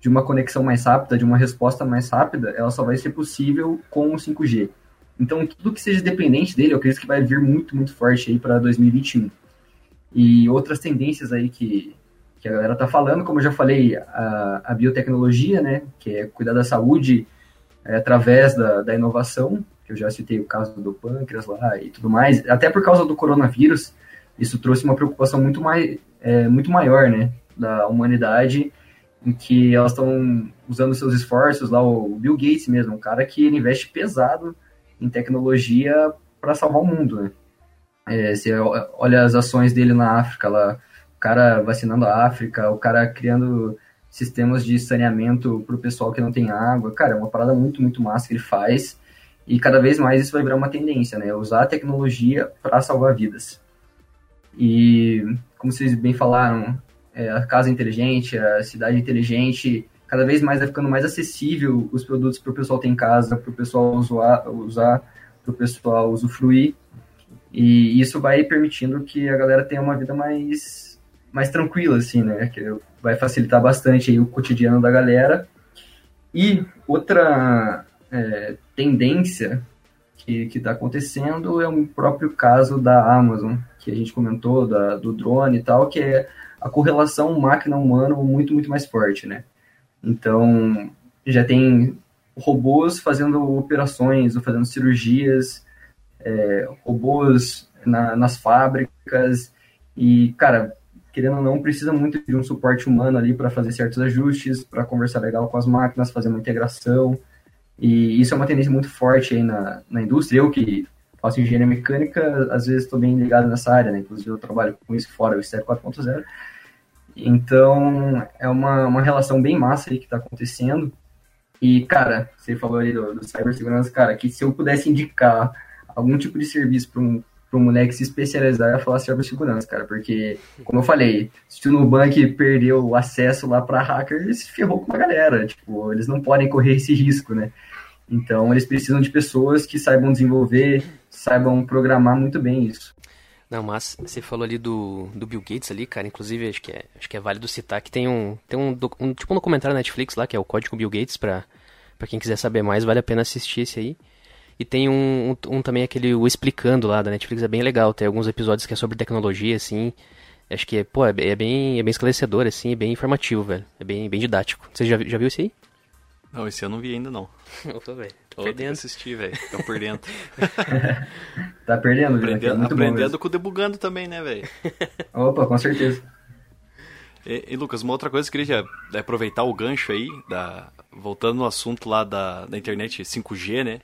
D: de uma conexão mais rápida, de uma resposta mais rápida, ela só vai ser possível com o 5G. Então, tudo que seja dependente dele, eu acredito que vai vir muito, muito forte aí para 2021. E outras tendências aí que, que a galera tá falando, como eu já falei, a, a biotecnologia, né, que é cuidar da saúde é, através da, da inovação, que eu já citei o caso do pâncreas lá e tudo mais, até por causa do coronavírus, isso trouxe uma preocupação muito, mais, é, muito maior, né, da humanidade, em que elas estão usando seus esforços, lá o Bill Gates mesmo, um cara que investe pesado em tecnologia para salvar o mundo, né. É, você olha as ações dele na África, lá, o cara vacinando a África, o cara criando sistemas de saneamento para o pessoal que não tem água. Cara, é uma parada muito, muito massa que ele faz. E cada vez mais isso vai virar uma tendência, né? Usar a tecnologia para salvar vidas. E, como vocês bem falaram, é, a casa inteligente, a cidade inteligente, cada vez mais vai ficando mais acessível os produtos para o pessoal ter em casa, para o pessoal usar, usar para o pessoal usufruir. E isso vai permitindo que a galera tenha uma vida mais, mais tranquila, assim, né? Que vai facilitar bastante aí o cotidiano da galera. E outra é, tendência que está acontecendo é o próprio caso da Amazon, que a gente comentou, da, do drone e tal, que é a correlação máquina-humano muito, muito mais forte, né? Então, já tem robôs fazendo operações ou fazendo cirurgias, é, robôs na, nas fábricas, e, cara, querendo ou não, precisa muito de um suporte humano ali para fazer certos ajustes, para conversar legal com as máquinas, fazer uma integração. E isso é uma tendência muito forte aí na, na indústria. Eu que faço engenharia mecânica, às vezes estou bem ligado nessa área, né? Inclusive eu trabalho com isso fora, o STEP 4.0. Então, é uma, uma relação bem massa aí que está acontecendo. E, cara, você falou aí do, do cibersegurança, cara, que se eu pudesse indicar algum tipo de serviço para um, um moleque se especializar, ia falar cibersegurança, cara, porque, como eu falei, se o Nubank perdeu o acesso lá para hackers, ferrou com a galera, tipo, eles não podem correr esse risco, né? Então, eles precisam de pessoas que saibam desenvolver, saibam programar muito bem isso.
A: Não, mas você falou ali do, do Bill Gates ali, cara. Inclusive, acho que é, acho que é válido citar que tem um, tem um, um tipo um documentário na Netflix lá, que é o Código Bill Gates, pra, pra quem quiser saber mais, vale a pena assistir esse aí. E tem um, um, um, também aquele o Explicando lá da Netflix, é bem legal. Tem alguns episódios que é sobre tecnologia, assim. Acho que, pô, é, é bem, é bem esclarecedor, assim, é bem informativo, velho. É bem, bem didático. Você já, já viu esse aí?
B: Não, esse eu não vi ainda, não. *laughs*
A: Opa, velho.
B: Tô perdendo. assistir, velho. Tô *laughs* por dentro. *laughs*
D: tá perdendo,
B: Aprendendo, é aprendendo com o debugando também, né, velho?
D: Opa, com certeza.
B: E, e, Lucas, uma outra coisa que eu queria é aproveitar o gancho aí, da, voltando no assunto lá da, da internet 5G, né?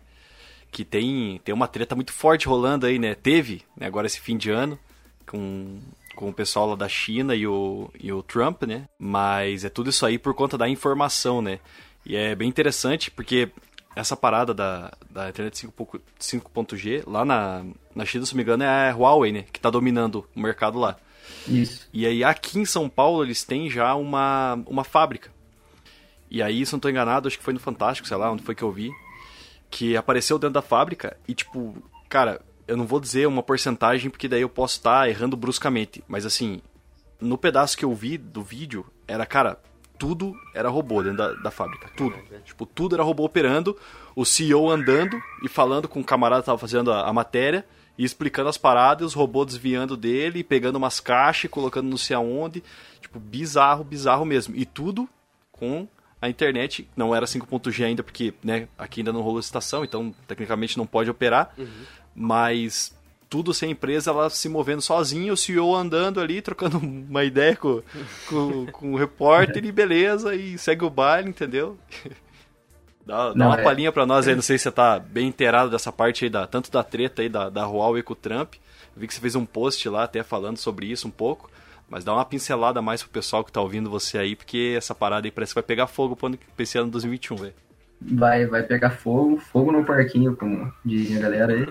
B: Que tem, tem uma treta muito forte rolando aí, né? Teve, né, agora esse fim de ano, com, com o pessoal lá da China e o, e o Trump, né? Mas é tudo isso aí por conta da informação, né? E é bem interessante porque essa parada da, da internet 5.g, lá na, na China, se não me engano, é a Huawei, né? Que tá dominando o mercado lá.
D: Isso.
B: E aí aqui em São Paulo eles têm já uma, uma fábrica. E aí, se não tô enganado, acho que foi no Fantástico, sei lá, onde foi que eu vi, que apareceu dentro da fábrica e tipo, cara, eu não vou dizer uma porcentagem porque daí eu posso estar tá errando bruscamente, mas assim, no pedaço que eu vi do vídeo, era, cara, tudo era robô dentro da, da fábrica. Tudo. Tipo, tudo era robô operando, o CEO andando e falando com o camarada que tava fazendo a, a matéria e explicando as paradas, e os robôs desviando dele, pegando umas caixas, colocando não sei aonde. Tipo, bizarro, bizarro mesmo. E tudo com a internet. Não era 5.G ainda, porque né, aqui ainda não rolou estação, então tecnicamente não pode operar. Uhum. Mas tudo sem empresa, ela se movendo sozinha, o CEO andando ali, trocando uma ideia com, com, com o repórter e beleza, e segue o baile, entendeu? *laughs* Dá, dá não, uma é... palhinha pra nós aí, não sei se você tá bem inteirado dessa parte aí, da, tanto da treta aí da, da Huawei com o Trump. Eu vi que você fez um post lá até falando sobre isso um pouco. Mas dá uma pincelada mais pro pessoal que tá ouvindo você aí, porque essa parada aí parece que vai pegar fogo pra esse ano 2021, velho.
D: Vai, vai pegar fogo, fogo no parquinho, como dizem a galera aí.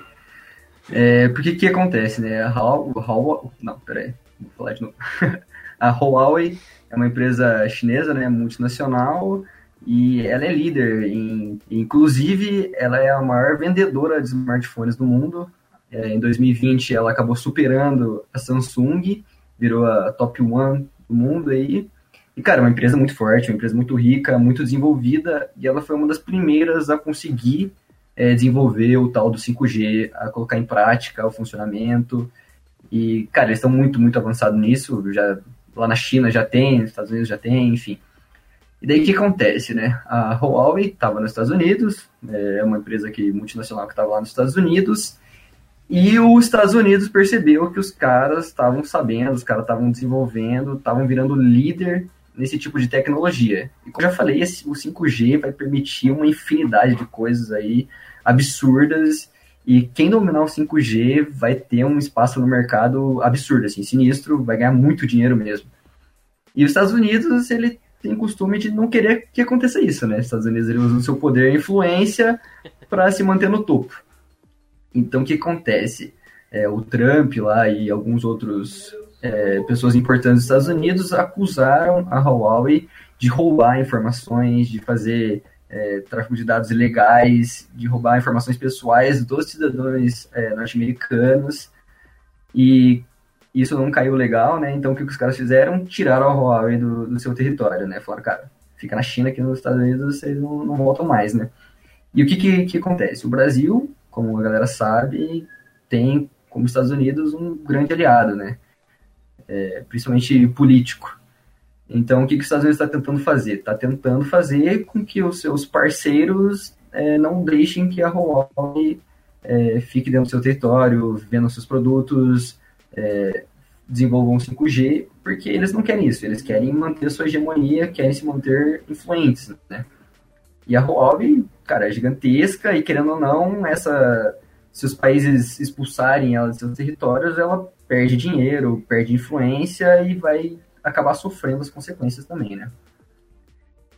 D: É, porque o que acontece, né? A Huawei, não, peraí, vou falar de novo. *laughs* a Huawei é uma empresa chinesa, né, multinacional, e ela é líder em, inclusive, ela é a maior vendedora de smartphones do mundo. É, em 2020, ela acabou superando a Samsung, virou a top one do mundo aí. E, cara, é uma empresa muito forte, uma empresa muito rica, muito desenvolvida, e ela foi uma das primeiras a conseguir é, desenvolver o tal do 5G, a colocar em prática o funcionamento. E, cara, eles estão muito, muito avançados nisso. Já, lá na China já tem, nos Estados Unidos já tem, enfim. E daí o que acontece, né? A Huawei estava nos Estados Unidos, é uma empresa que, multinacional que estava lá nos Estados Unidos, e os Estados Unidos percebeu que os caras estavam sabendo, os caras estavam desenvolvendo, estavam virando líder nesse tipo de tecnologia. E como eu já falei, o 5G vai permitir uma infinidade de coisas aí absurdas e quem dominar o 5G vai ter um espaço no mercado absurdo, assim, sinistro, vai ganhar muito dinheiro mesmo. E os Estados Unidos, ele tem costume de não querer que aconteça isso, né? Os Estados Unidos ele usa o seu poder e influência para se manter no topo. Então, o que acontece? É, o Trump lá e alguns outros é, pessoas importantes dos Estados Unidos acusaram a Huawei de roubar informações, de fazer é, tráfico de dados ilegais, de roubar informações pessoais dos cidadãos é, norte-americanos. E isso não caiu legal, né? Então o que os caras fizeram? Tiraram a Huawei do, do seu território, né? Falaram, cara, fica na China, aqui nos Estados Unidos vocês não, não voltam mais, né? E o que, que, que acontece? O Brasil, como a galera sabe, tem, como os Estados Unidos, um grande aliado, né? é, principalmente político. Então, o que, que os Estados Unidos está tentando fazer? Está tentando fazer com que os seus parceiros é, não deixem que a Huawei é, fique dentro do seu território, vendo seus produtos, é, desenvolvam 5G, porque eles não querem isso, eles querem manter sua hegemonia, querem se manter influentes, né? E a Huawei, cara, é gigantesca e querendo ou não, essa se os países expulsarem ela de seus territórios, ela perde dinheiro, perde influência e vai acabar sofrendo as consequências também, né?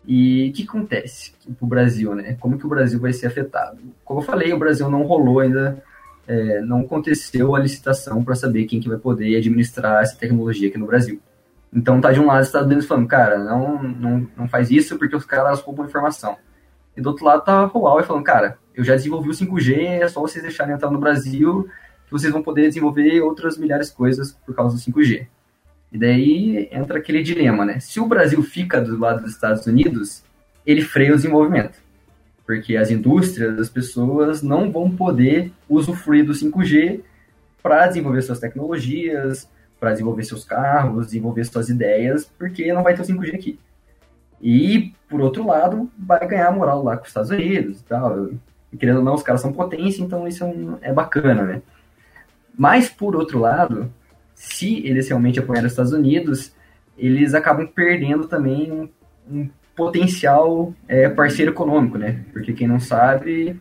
D: E o que acontece para o Brasil, né? Como que o Brasil vai ser afetado? Como eu falei, o Brasil não rolou ainda, é, não aconteceu a licitação para saber quem que vai poder administrar essa tecnologia aqui no Brasil. Então tá de um lado os Estados Unidos falando, cara, não, não, não faz isso porque os caras roubam informação. E do outro lado tá a Huawei falando, cara, eu já desenvolvi o 5G, é só vocês deixarem entrar no Brasil que vocês vão poder desenvolver outras milhares de coisas por causa do 5G. E daí entra aquele dilema, né? Se o Brasil fica do lado dos Estados Unidos, ele freia o desenvolvimento. Porque as indústrias, as pessoas não vão poder usufruir do 5G para desenvolver suas tecnologias, para desenvolver seus carros, desenvolver suas ideias, porque não vai ter o 5G aqui. E, por outro lado, vai ganhar moral lá com os Estados Unidos e tal. E, querendo ou não, os caras são potência, então isso é bacana, né? Mas, por outro lado, se eles realmente apoiarem os Estados Unidos, eles acabam perdendo também um, um potencial é, parceiro econômico, né? Porque quem não sabe,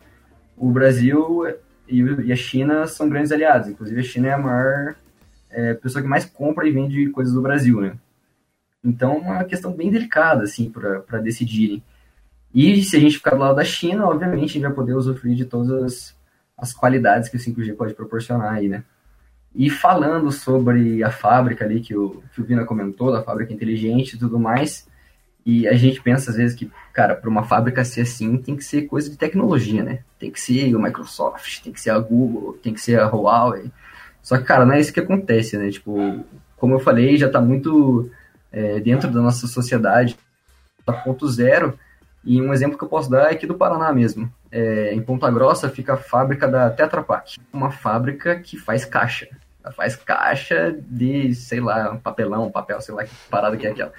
D: o Brasil e, a China são grandes aliados. Inclusive, a China é a maior é, pessoa que mais compra e vende coisas do Brasil, né? Então, é uma questão bem delicada, assim, para decidirem. E se a gente ficar do lado da China, obviamente, a gente vai poder usufruir de todas as, as qualidades que o 5G pode proporcionar aí, né? E falando sobre a fábrica ali que o, que o Vina comentou, da fábrica inteligente e tudo mais, e a gente pensa às vezes que, cara, para uma fábrica ser assim, tem que ser coisa de tecnologia, né? Tem que ser o Microsoft, tem que ser a Google, tem que ser a Huawei. Só que, cara, não é isso que acontece, né? Tipo, como eu falei, já está muito é, dentro da nossa sociedade, a ponto zero. E um exemplo que eu posso dar é aqui do Paraná mesmo. É, em Ponta Grossa fica a fábrica da Tetra Pak, uma fábrica que faz caixa. Ela faz caixa de, sei lá, papelão, papel, sei lá que parada que é aquela.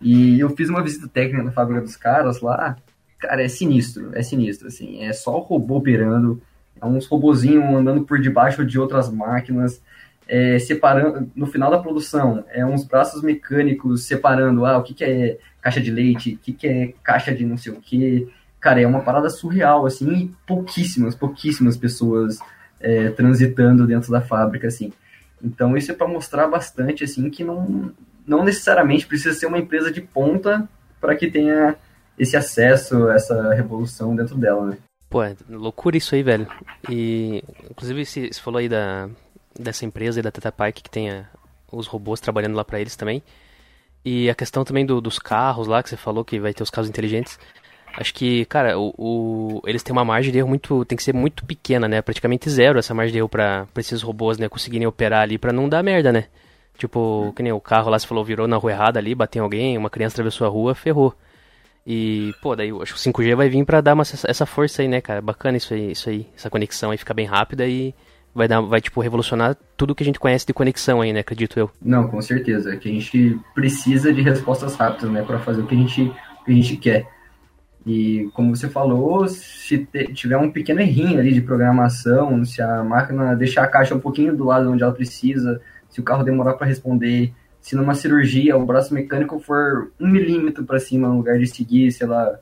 D: E eu fiz uma visita técnica na fábrica dos caras lá. Cara, é sinistro, é sinistro, assim. É só o robô operando, é uns robozinhos andando por debaixo de outras máquinas, é, separando, no final da produção, é uns braços mecânicos separando, ah, o que, que é caixa de leite, o que, que é caixa de não sei o que. Cara, é uma parada surreal, assim, e pouquíssimas, pouquíssimas pessoas é, transitando dentro da fábrica, assim. Então isso é para mostrar bastante assim que não, não necessariamente precisa ser uma empresa de ponta para que tenha esse acesso, essa revolução dentro dela, né?
A: Pô, é loucura isso aí, velho. E inclusive você falou aí da dessa empresa e da Teta Park que tenha os robôs trabalhando lá para eles também. E a questão também do, dos carros lá que você falou que vai ter os carros inteligentes. Acho que, cara, o, o, eles têm uma margem de erro muito. tem que ser muito pequena, né? Praticamente zero essa margem de erro pra, pra esses robôs, né? Conseguirem operar ali pra não dar merda, né? Tipo, que nem o carro lá, você falou, virou na rua errada ali, bateu em alguém, uma criança atravessou a rua, ferrou. E, pô, daí acho que o 5G vai vir pra dar uma, essa força aí, né, cara? Bacana isso aí, isso aí. Essa conexão aí fica bem rápida e vai dar, vai, tipo, revolucionar tudo que a gente conhece de conexão aí, né? Acredito eu.
D: Não, com certeza. Que a gente precisa de respostas rápidas, né? Pra fazer o que a gente, o que a gente quer. E como você falou, se tiver um pequeno errinho ali de programação, se a máquina deixar a caixa um pouquinho do lado onde ela precisa, se o carro demorar para responder, se numa cirurgia o braço mecânico for um milímetro para cima no lugar de seguir, sei lá,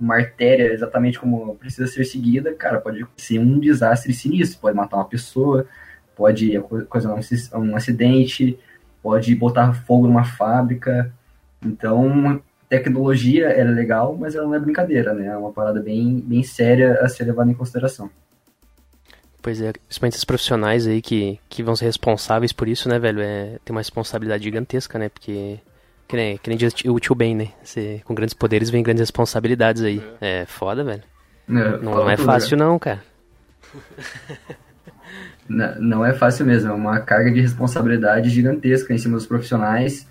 D: uma artéria exatamente como precisa ser seguida, cara, pode ser um desastre sinistro, pode matar uma pessoa, pode causar um acidente, pode botar fogo numa fábrica. Então, tecnologia é legal, mas ela não é brincadeira, né? É uma parada bem, bem séria a ser levada em consideração.
A: Pois é, principalmente os profissionais aí que, que vão ser responsáveis por isso, né, velho? É, tem uma responsabilidade gigantesca, né? Porque, que nem, que nem diz o tio Ben, né? Você, com grandes poderes vem grandes responsabilidades aí. É, é foda, velho. Não, não é fácil né? não, cara. *laughs*
D: não, não é fácil mesmo, é uma carga de responsabilidade gigantesca em cima dos profissionais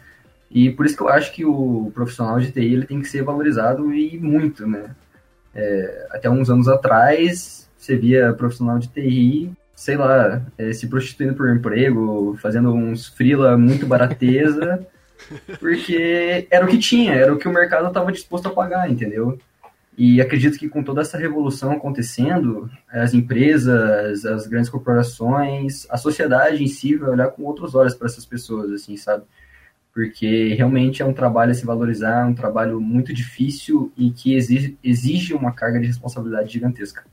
D: e por isso que eu acho que o profissional de TI ele tem que ser valorizado e muito, né? É, até uns anos atrás, você via profissional de TI, sei lá, é, se prostituindo por emprego, fazendo uns freela muito barateza, *laughs* porque era o que tinha, era o que o mercado estava disposto a pagar, entendeu? E acredito que com toda essa revolução acontecendo, as empresas, as grandes corporações, a sociedade em si vai olhar com outros olhos para essas pessoas, assim, sabe? porque realmente é um trabalho a se valorizar, um trabalho muito difícil e que exige, exige uma carga de responsabilidade gigantesca.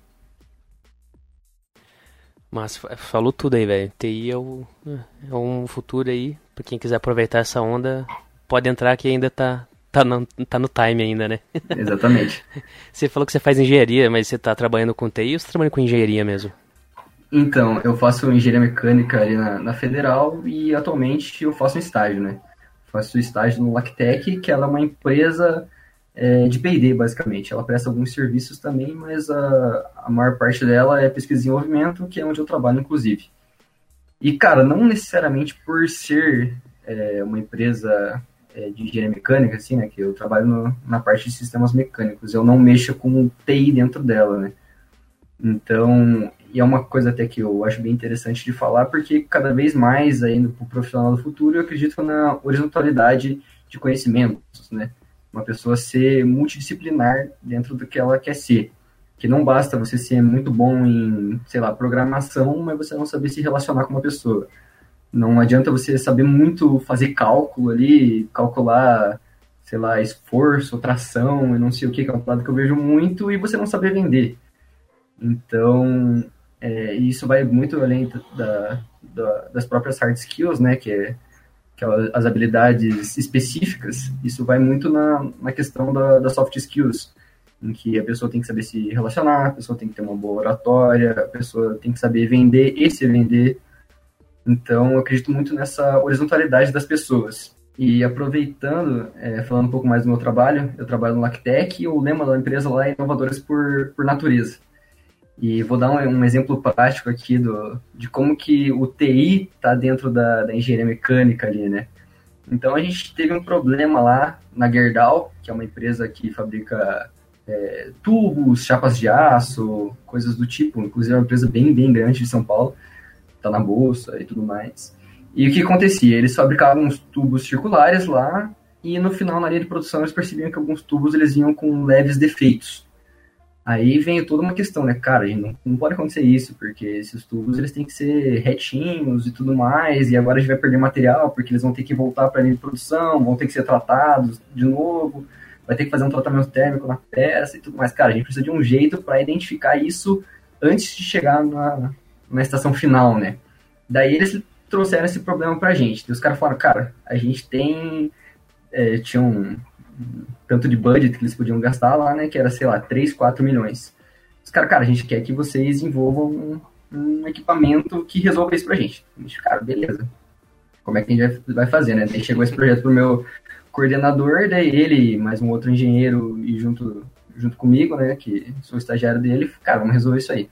A: Mas falou tudo aí, velho. TI é, o, é um futuro aí. Pra quem quiser aproveitar essa onda, pode entrar que ainda tá, tá, no, tá no time ainda, né? *laughs*
D: Exatamente.
A: você falou que você faz engenharia, mas você tá trabalhando com TI ou você tá trabalhando com engenharia mesmo?
D: Então, eu faço engenharia mecânica ali na, na Federal e atualmente eu faço um estágio, né? Faço estágio no Lactec, que ela é uma empresa é, de P&D, basicamente. Ela presta alguns serviços também, mas a, a maior parte dela é pesquisa e desenvolvimento, que é onde eu trabalho, inclusive. E, cara, não necessariamente por ser é, uma empresa é, de engenharia mecânica, assim, né, que eu trabalho no, na parte de sistemas mecânicos, eu não mexo com TI dentro dela, né. Então, e é uma coisa até que eu acho bem interessante de falar, porque cada vez mais, ainda para o profissional do futuro, eu acredito na horizontalidade de conhecimentos, né? Uma pessoa ser multidisciplinar dentro do que ela quer ser. Que não basta você ser muito bom em, sei lá, programação, mas você não saber se relacionar com uma pessoa. Não adianta você saber muito fazer cálculo ali, calcular, sei lá, esforço, tração, e não sei o que, que é um lado que eu vejo muito, e você não saber vender. Então, é, isso vai muito além da, da, das próprias hard skills, né, que é, que é as habilidades específicas. Isso vai muito na, na questão da, da soft skills, em que a pessoa tem que saber se relacionar, a pessoa tem que ter uma boa oratória, a pessoa tem que saber vender e se vender. Então, eu acredito muito nessa horizontalidade das pessoas. E aproveitando, é, falando um pouco mais do meu trabalho, eu trabalho no Lactec e o lema da empresa lá é inovadoras por, por natureza. E vou dar um, um, exemplo prático aqui do, de como que o TI está dentro da, da, engenharia mecânica ali, né? Então a gente teve um problema lá na Gerdau, que é uma empresa que fabrica é, tubos, chapas de aço, coisas do tipo. Inclusive é uma empresa bem, bem grande de São Paulo, está na bolsa e tudo mais. E o que acontecia? Eles fabricavam uns tubos circulares lá e no final, na linha de produção, eles percebiam que alguns tubos eles vinham com leves defeitos. Aí vem toda uma questão, né, cara, não, não pode acontecer isso, porque esses tubos eles têm que ser retinhos e tudo mais, e agora a gente vai perder material, porque eles vão ter que voltar para a linha de produção, vão ter que ser tratados de novo, vai ter que fazer um tratamento térmico na peça e tudo mais. Cara, a gente precisa de um jeito para identificar isso antes de chegar na, na estação final, né? Daí eles trouxeram esse problema pra gente. E os caras falaram, cara, a gente tem. É, tinha um, tanto de budget que eles podiam gastar lá, né? Que era, sei lá, 3, 4 milhões. Os caras, cara, a gente quer que vocês envolvam um, um, equipamento que resolva isso pra gente. A gente, cara, beleza. Como é que a gente vai fazer, né? Daí chegou esse projeto pro meu coordenador, daí ele, mais um outro engenheiro, e junto, junto comigo, né? Que sou estagiário dele, cara, vamos resolver isso aí.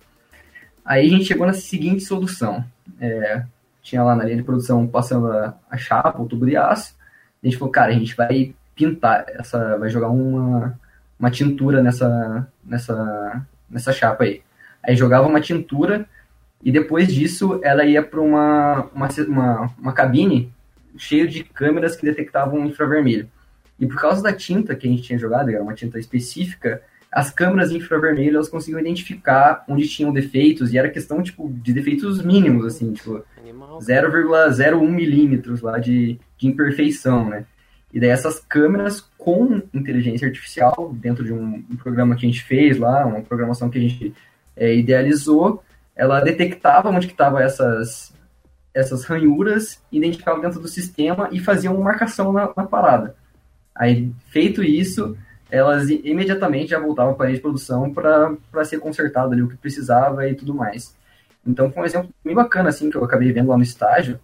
D: Aí a gente chegou na seguinte solução. É, tinha lá na linha de produção passando a, a chapa, o tubo de aço. A gente falou, cara, a gente vai pintar essa, vai jogar uma, uma tintura nessa, nessa, nessa chapa aí. Aí jogava uma tintura e depois disso ela ia para uma, uma, uma, uma cabine cheia de câmeras que detectavam infravermelho. E por causa da tinta que a gente tinha jogado, era uma tinta específica, as câmeras infravermelho elas conseguiam identificar onde tinham defeitos e era questão tipo de defeitos mínimos assim, tipo 0,01 milímetros lá de, de imperfeição, né? E daí essas câmeras com inteligência artificial, dentro de um, um programa que a gente fez lá, uma programação que a gente é, idealizou, ela detectava onde que estavam essas, essas ranhuras, identificava dentro do sistema e fazia uma marcação na, na parada. Aí, feito isso, elas imediatamente já voltavam para a de produção para ser consertado ali o que precisava e tudo mais. Então, foi um exemplo bem bacana, assim, que eu acabei vendo lá no estágio,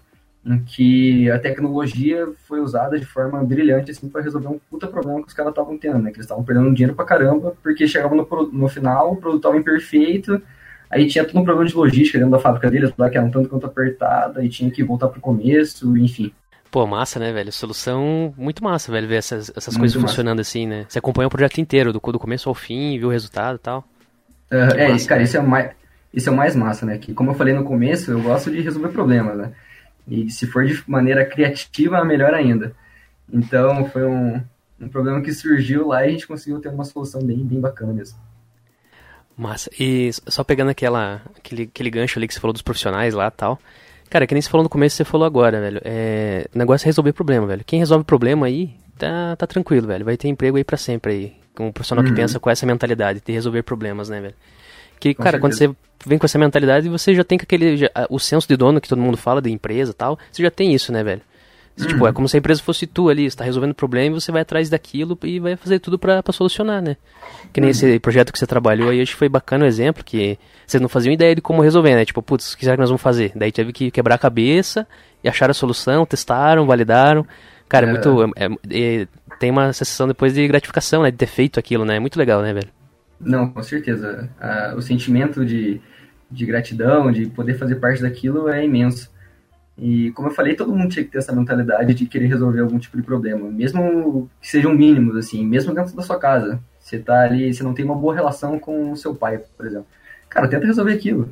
D: em que a tecnologia foi usada de forma brilhante assim para resolver um puta problema que os caras estavam tendo, né? Que eles estavam perdendo dinheiro pra caramba, porque chegava no, no final, o produto estava imperfeito, aí tinha todo um problema de logística dentro da fábrica deles, lá que era um tanto quanto apertada, e tinha que voltar pro começo, enfim.
A: Pô, massa, né, velho? Solução muito massa, velho, ver essas, essas coisas massa. funcionando assim, né? Você acompanhou o projeto inteiro, do, do começo ao fim, viu o resultado e tal.
D: Uh, é, massa, cara, isso é, o mais, isso é o mais massa, né? Que, como eu falei no começo, eu gosto de resolver problemas, né? E se for de maneira criativa, melhor ainda. Então, foi um, um problema que surgiu lá e a gente conseguiu ter uma solução bem, bem bacana mesmo.
A: Massa. E só pegando aquela, aquele, aquele gancho ali que você falou dos profissionais lá e tal, Cara, que nem você falou no começo, você falou agora, velho. É... O negócio é resolver problema, velho. Quem resolve problema aí, tá, tá tranquilo, velho. Vai ter emprego aí pra sempre aí. Com um profissional
D: Uhum.
A: que pensa com essa mentalidade, de resolver problemas, né, velho? Que,
D: Com
A: cara, quando você
D: certeza.
A: vem com essa mentalidade, você já tem aquele. já- o senso de dono que todo mundo fala de empresa e tal. Você já tem isso, né, velho? Você, Tipo,
D: Uhum.
A: é como se a empresa fosse tu ali, você tá resolvendo problema e você vai atrás daquilo e vai fazer tudo pra, pra solucionar, né? Que
D: Uhum.
A: nem esse projeto que você trabalhou aí, acho que foi bacana o exemplo, que vocês não faziam ideia de como resolver, né? Tipo, putz, o que será que nós vamos fazer? Daí teve que quebrar a cabeça e acharam a solução, testaram, validaram. Cara, é
D: É.
A: muito. é- é- tem uma sensação depois de gratificação, né? De ter feito aquilo, né? É muito legal, né, velho?
D: Não, com certeza. Ah, o sentimento de, de gratidão, de poder fazer parte daquilo é imenso. E como eu falei, todo mundo tinha que ter essa mentalidade de querer resolver algum tipo de problema, mesmo que sejam mínimos, assim, mesmo dentro da sua casa. Você tá ali, você não tem uma boa relação com o seu pai, por exemplo. Cara, tenta resolver aquilo.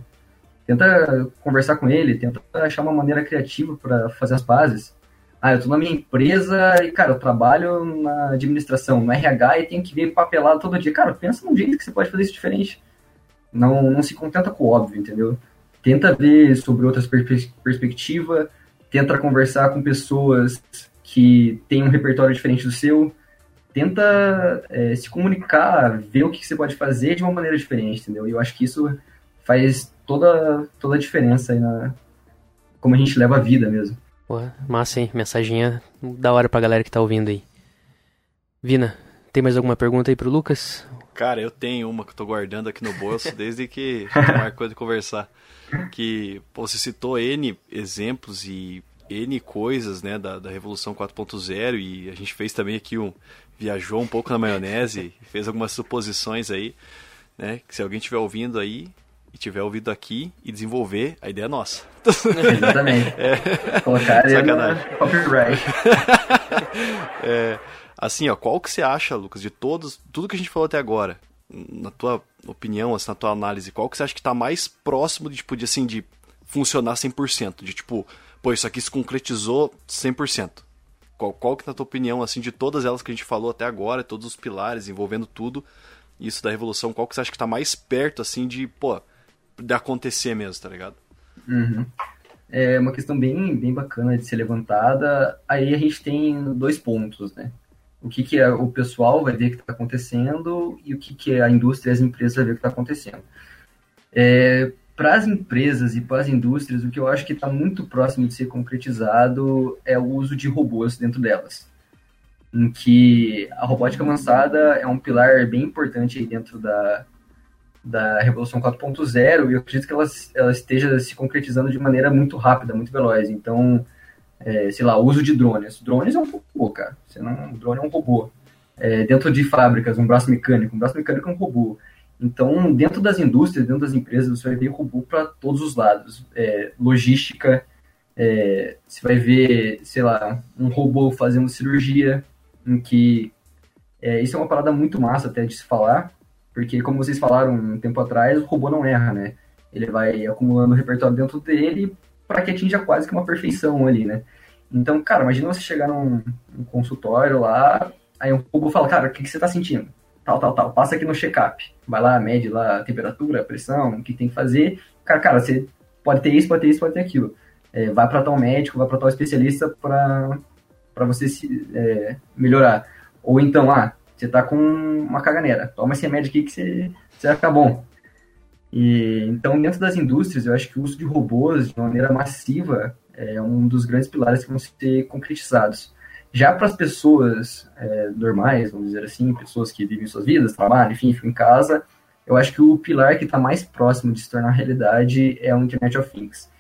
D: Tenta conversar com ele, tenta achar uma maneira criativa para fazer as pazes. Ah, eu tô na minha empresa e, cara, eu trabalho na administração, no RH e tenho que ver papelado todo dia. Cara, pensa num jeito que você pode fazer isso diferente. Não, não se contenta com o óbvio, entendeu? Tenta ver sobre outras perspe- perspectivas, tenta conversar com pessoas que têm um repertório diferente do seu, tenta é, se comunicar, ver o que você pode fazer de uma maneira diferente, entendeu? E eu acho que isso faz toda, toda a diferença aí na como a gente leva a vida mesmo.
A: Massa, hein? Mensaginha da hora pra galera que tá ouvindo aí. Vina, tem mais alguma pergunta aí pro Lucas?
B: Cara, eu tenho uma que eu tô guardando aqui no bolso *laughs* desde que marcou de conversar. Que pô, você citou N exemplos e N coisas né, da, da Revolução 4.0 e a gente fez também aqui um. viajou um pouco na maionese, *laughs* fez algumas suposições aí, né? Que se alguém estiver ouvindo aí e tiver ouvido aqui e desenvolver, a ideia é nossa.
D: Exatamente. *laughs* Colocar ele
B: Sacanagem.
D: copyright. *laughs*
B: É, assim, ó, qual que você acha, Lucas, de todos, tudo que a gente falou até agora, na tua opinião, assim, na tua análise, qual que você acha que tá mais próximo de, tipo, de, assim, de funcionar 100%? De, tipo, pô, isso aqui se concretizou 100%. Qual, qual que, na tua opinião, assim, de todas elas que a gente falou até agora, todos os pilares, envolvendo tudo, isso da revolução, qual que você acha que tá mais perto, assim, de, pô, de acontecer mesmo, tá ligado?
D: Uhum. É uma questão bem, bem bacana de ser levantada. Aí a gente tem dois pontos, né? O que, que é, o pessoal vai ver que está acontecendo e o que, que a indústria e as empresas vão ver que está acontecendo. É, para as empresas e para as indústrias, o que eu acho que está muito próximo de ser concretizado é o uso de robôs dentro delas. Em que a robótica avançada é um pilar bem importante dentro da, da Revolução 4.0 e eu acredito que ela, ela esteja se concretizando de maneira muito rápida, muito veloz. Então, é, sei lá, uso de drones. Drones é um robô, cara. Você não, drone é um robô. É, dentro de fábricas, um braço mecânico. Um braço mecânico é um robô. Então, dentro das indústrias, dentro das empresas, você vai ver robô para todos os lados. É, logística, é, você vai ver, sei lá, um robô fazendo cirurgia, em que é, isso é uma parada muito massa até de se falar, porque como vocês falaram um tempo atrás, o robô não erra, né? Ele vai acumulando repertório dentro dele para que atinja quase que uma perfeição ali, né? Então, cara, imagina você chegar num, num consultório lá, aí um robô fala, cara, o que, que você tá sentindo? Tal, tal, tal. Passa aqui no check-up. Vai lá, mede lá a temperatura, a pressão, o que tem que fazer. Cara, cara, você pode ter isso, pode ter isso, pode ter aquilo. É, vai para tal médico, vai para tal especialista para você se é, melhorar. Ou então, ah, você tá com uma caganeira, toma esse remédio aqui que você, você vai ficar bom. E, então, dentro das indústrias, eu acho que o uso de robôs de maneira massiva é um dos grandes pilares que vão ser concretizados. Já para as pessoas é, normais, vamos dizer assim, pessoas que vivem suas vidas, trabalham, enfim, ficam em casa, eu acho que o pilar que está mais próximo de se tornar realidade é o Internet of Things.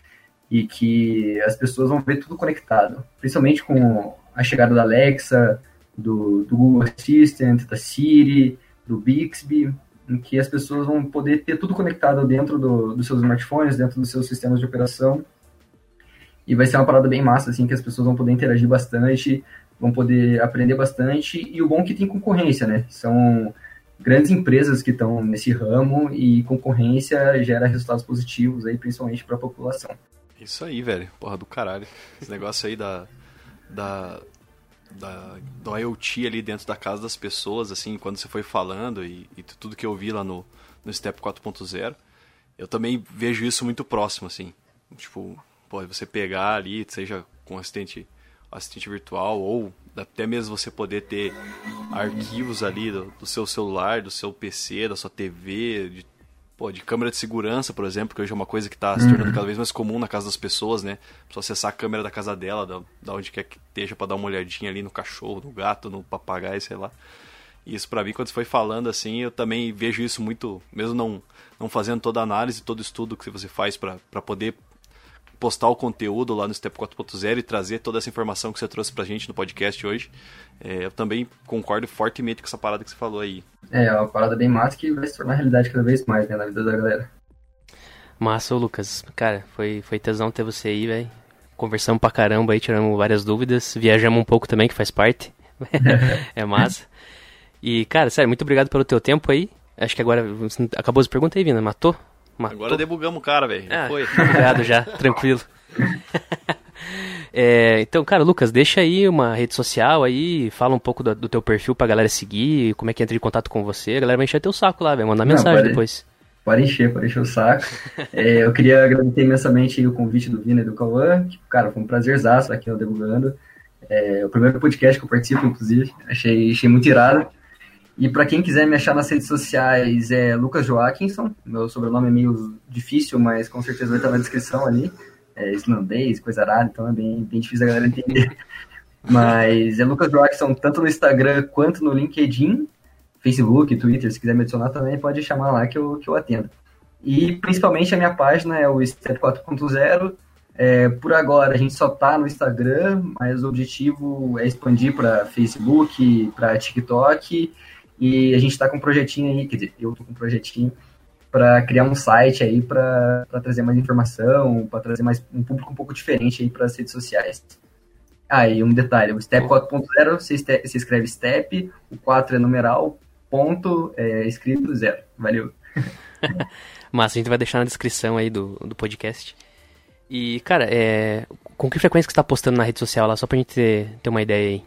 D: E que as pessoas vão ver tudo conectado, principalmente com a chegada da Alexa, do, do Google Assistant, da Siri, do Bixby, em que as pessoas vão poder ter tudo conectado dentro do, dos seus smartphones, dentro dos seus sistemas de operação. E vai ser uma parada bem massa, assim, que as pessoas vão poder interagir bastante, vão poder aprender bastante. E o bom é que tem concorrência, né? São grandes empresas que estão nesse ramo e concorrência gera resultados positivos aí, principalmente para a população.
B: Isso aí, velho. Porra do caralho. Esse negócio aí da. da. Da do IoT ali dentro da casa das pessoas, assim, quando você foi falando e, e tudo que eu vi lá no, no Step 4.0, eu também vejo isso muito próximo, assim. Tipo, pô, você pegar ali, seja com assistente, assistente virtual ou até mesmo você poder ter arquivos ali do, do seu celular, do seu PC, da sua TV, de, pô, de câmera de segurança, por exemplo, que hoje é uma coisa que está se tornando cada vez mais comum na casa das pessoas, né? Só acessar a câmera da casa dela, da, da onde quer que esteja, para dar uma olhadinha ali no cachorro, no gato, no papagaio, sei lá. E isso para mim, quando você foi falando assim, eu também vejo isso muito, mesmo não, não fazendo toda a análise, todo o estudo que você faz para poder postar o conteúdo lá no Step 4.0 e trazer toda essa informação que você trouxe pra gente no podcast hoje. É, eu também concordo fortemente com essa parada que você falou aí.
D: É, é uma parada bem massa que vai se tornar realidade cada vez mais, né, na vida da galera.
A: Massa, ô Lucas. Cara, foi, foi tesão ter você aí, velho. Conversamos pra caramba aí, tiramos várias dúvidas. Viajamos um pouco também, que faz parte. *laughs* é massa. E, cara, sério, muito obrigado pelo teu tempo aí. Acho que agora acabou as perguntas aí, Vina. Matou?
B: Matou. Agora debugamos o cara, velho.
A: Ah, foi. *laughs* Obrigado já, tranquilo. *laughs* é, então, cara, Lucas, deixa aí uma rede social aí, fala um pouco do, do, teu perfil pra galera seguir, como é que entra em contato com você. A galera vai encher teu saco lá, vai mandar Não, mensagem pode, depois.
D: Pode encher, pode encher o saco. *laughs* é, eu queria agradecer imensamente o convite do Vina e do Cauã, que, cara, foi um prazerzaço aqui no Debugando. É o primeiro podcast que eu participo, inclusive. Achei, achei muito irado. E para quem quiser me achar nas redes sociais, é Lucas Joaquinson. Meu sobrenome é meio difícil, mas com certeza vai estar na descrição ali. É islandês, coisa rara, então é bem, bem difícil a galera entender. *laughs* mas é Lucas Joaquinson tanto no Instagram quanto no LinkedIn, Facebook, Twitter. Se quiser me adicionar também, pode chamar lá que eu, que eu atendo. E principalmente a minha página é o Step 4.0. É, por agora a gente só tá no Instagram, mas o objetivo é expandir para Facebook, para TikTok e a gente está com um projetinho aí, quer dizer, eu estou com um projetinho para criar um site aí para trazer mais informação, para trazer mais um público um pouco diferente aí para as redes sociais. Ah, e um detalhe, o Step 4.0 você, você escreve Step, o 4 é numeral, ponto, é, escrito zero. Valeu. *laughs*
A: Mas a gente vai deixar na descrição aí do, do podcast. E, cara, é, com que frequência que você está postando na rede social lá, só pra gente ter, ter uma ideia aí?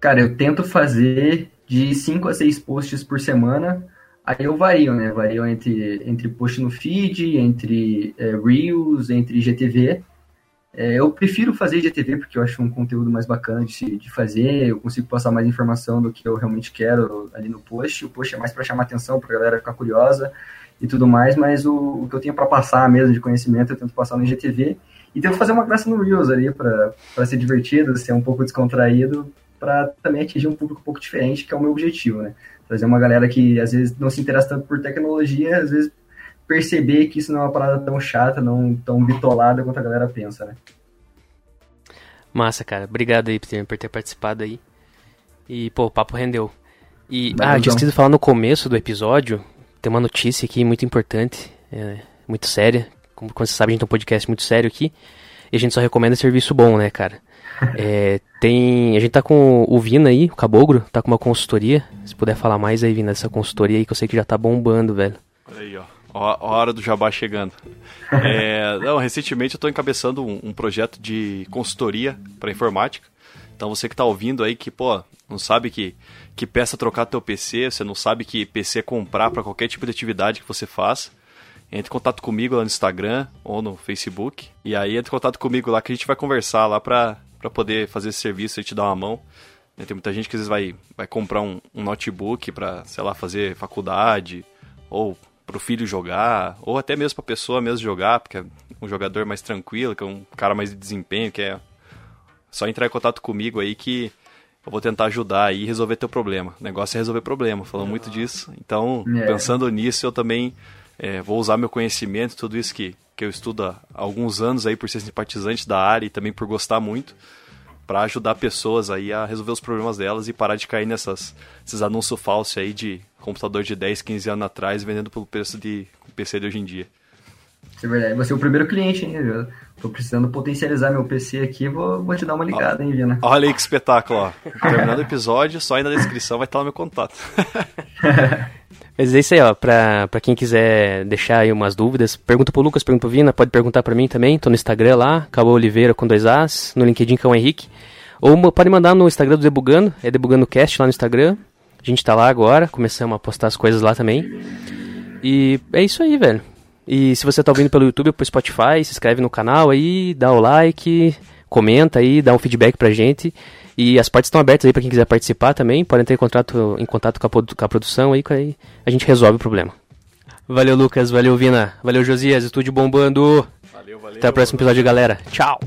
D: Cara, eu tento fazer de 5 a 6 posts por semana. Aí eu vario, né? Vario entre, entre post no feed, entre é, Reels, entre GTV. É, eu prefiro fazer GTV porque eu acho um conteúdo mais bacana de, de fazer, eu consigo passar mais informação do que eu realmente quero ali no post. O post é mais para chamar atenção, para a galera ficar curiosa e tudo mais, mas o, o que eu tenho para passar mesmo de conhecimento eu tento passar no GTV e tento fazer uma graça no Reels ali para ser divertido, ser um pouco descontraído, para também atingir um público um pouco diferente, que é o meu objetivo, né? Trazer uma galera que às vezes não se interessa tanto por tecnologia, às vezes perceber que isso não é uma parada tão chata, não tão bitolada quanto a galera pensa, né?
A: Massa, cara. Obrigado aí por ter, por ter participado aí. E, pô, o papo rendeu. E, Vai, ah, eu tinha esquecido de falar no começo do episódio, tem uma notícia aqui muito importante, é, muito séria. Como, como você sabe, a gente tem um podcast muito sério aqui. E a gente só recomenda serviço bom, né, cara? *laughs* É, tem. A gente tá com o Vina aí, o Cabogro, tá com uma consultoria. Se puder falar mais aí, Vina, dessa consultoria aí que eu sei que já tá bombando, velho.
B: Olha aí, ó. A hora do jabá chegando. É, *laughs* não, recentemente eu estou encabeçando um, um, projeto de consultoria para informática. Então você que está ouvindo aí que, pô, não sabe que, que peça trocar teu PC, você não sabe que PC comprar para qualquer tipo de atividade que você faça, entre em contato comigo lá no Instagram ou no Facebook. E aí entre em contato comigo lá que a gente vai conversar lá para para poder fazer esse serviço e te dar uma mão. Né, tem muita gente que às vezes vai, vai comprar um, um notebook para, sei lá, fazer faculdade, ou para o filho jogar, ou até mesmo para a pessoa mesmo jogar, porque é um jogador mais tranquilo, que é um cara mais de desempenho, que é só entrar em contato comigo aí que eu vou tentar ajudar aí e resolver teu problema. O negócio é resolver problema, falando muito disso. Então, é. pensando nisso, eu também é, vou usar meu conhecimento, tudo isso que, que eu estudo há alguns anos aí por ser simpatizante da área e também por gostar muito, para ajudar pessoas aí a resolver os problemas delas e parar de cair nessas esses anúncios falsos aí de computador de 10, 15 anos atrás vendendo pelo preço de PC de hoje em dia.
D: Isso é verdade. Você é o primeiro cliente, hein, viu? Tô precisando potencializar meu PC aqui, vou, vou te dar uma ligada, hein, Vina?
B: Olha aí que espetáculo, ó. Terminando o episódio, só aí na descrição vai estar lá meu contato. *laughs*
A: Mas é isso aí, ó. Pra, pra quem quiser deixar aí umas dúvidas, pergunta pro Lucas, pergunta pro Vina, pode perguntar pra mim também. Tô no Instagram lá, Cabo Oliveira com dois As, no LinkedIn com o Henrique. Ou pode mandar no Instagram do Debugando, é Debugando Cast lá no Instagram. A gente tá lá agora, começamos a postar as coisas lá também. E é isso aí, velho. E se você tá ouvindo pelo YouTube ou pelo Spotify, se inscreve no canal aí, dá o like, comenta aí, dá um feedback pra gente. E as portas estão abertas aí para quem quiser participar também. Podem ter em contato, em contato com, a, com a produção aí, que aí a gente resolve o problema. Valeu, Lucas. Valeu, Vina. Valeu, Josias. Estúdio bombando.
B: Valeu, valeu.
A: Até o próximo episódio, galera. Tchau.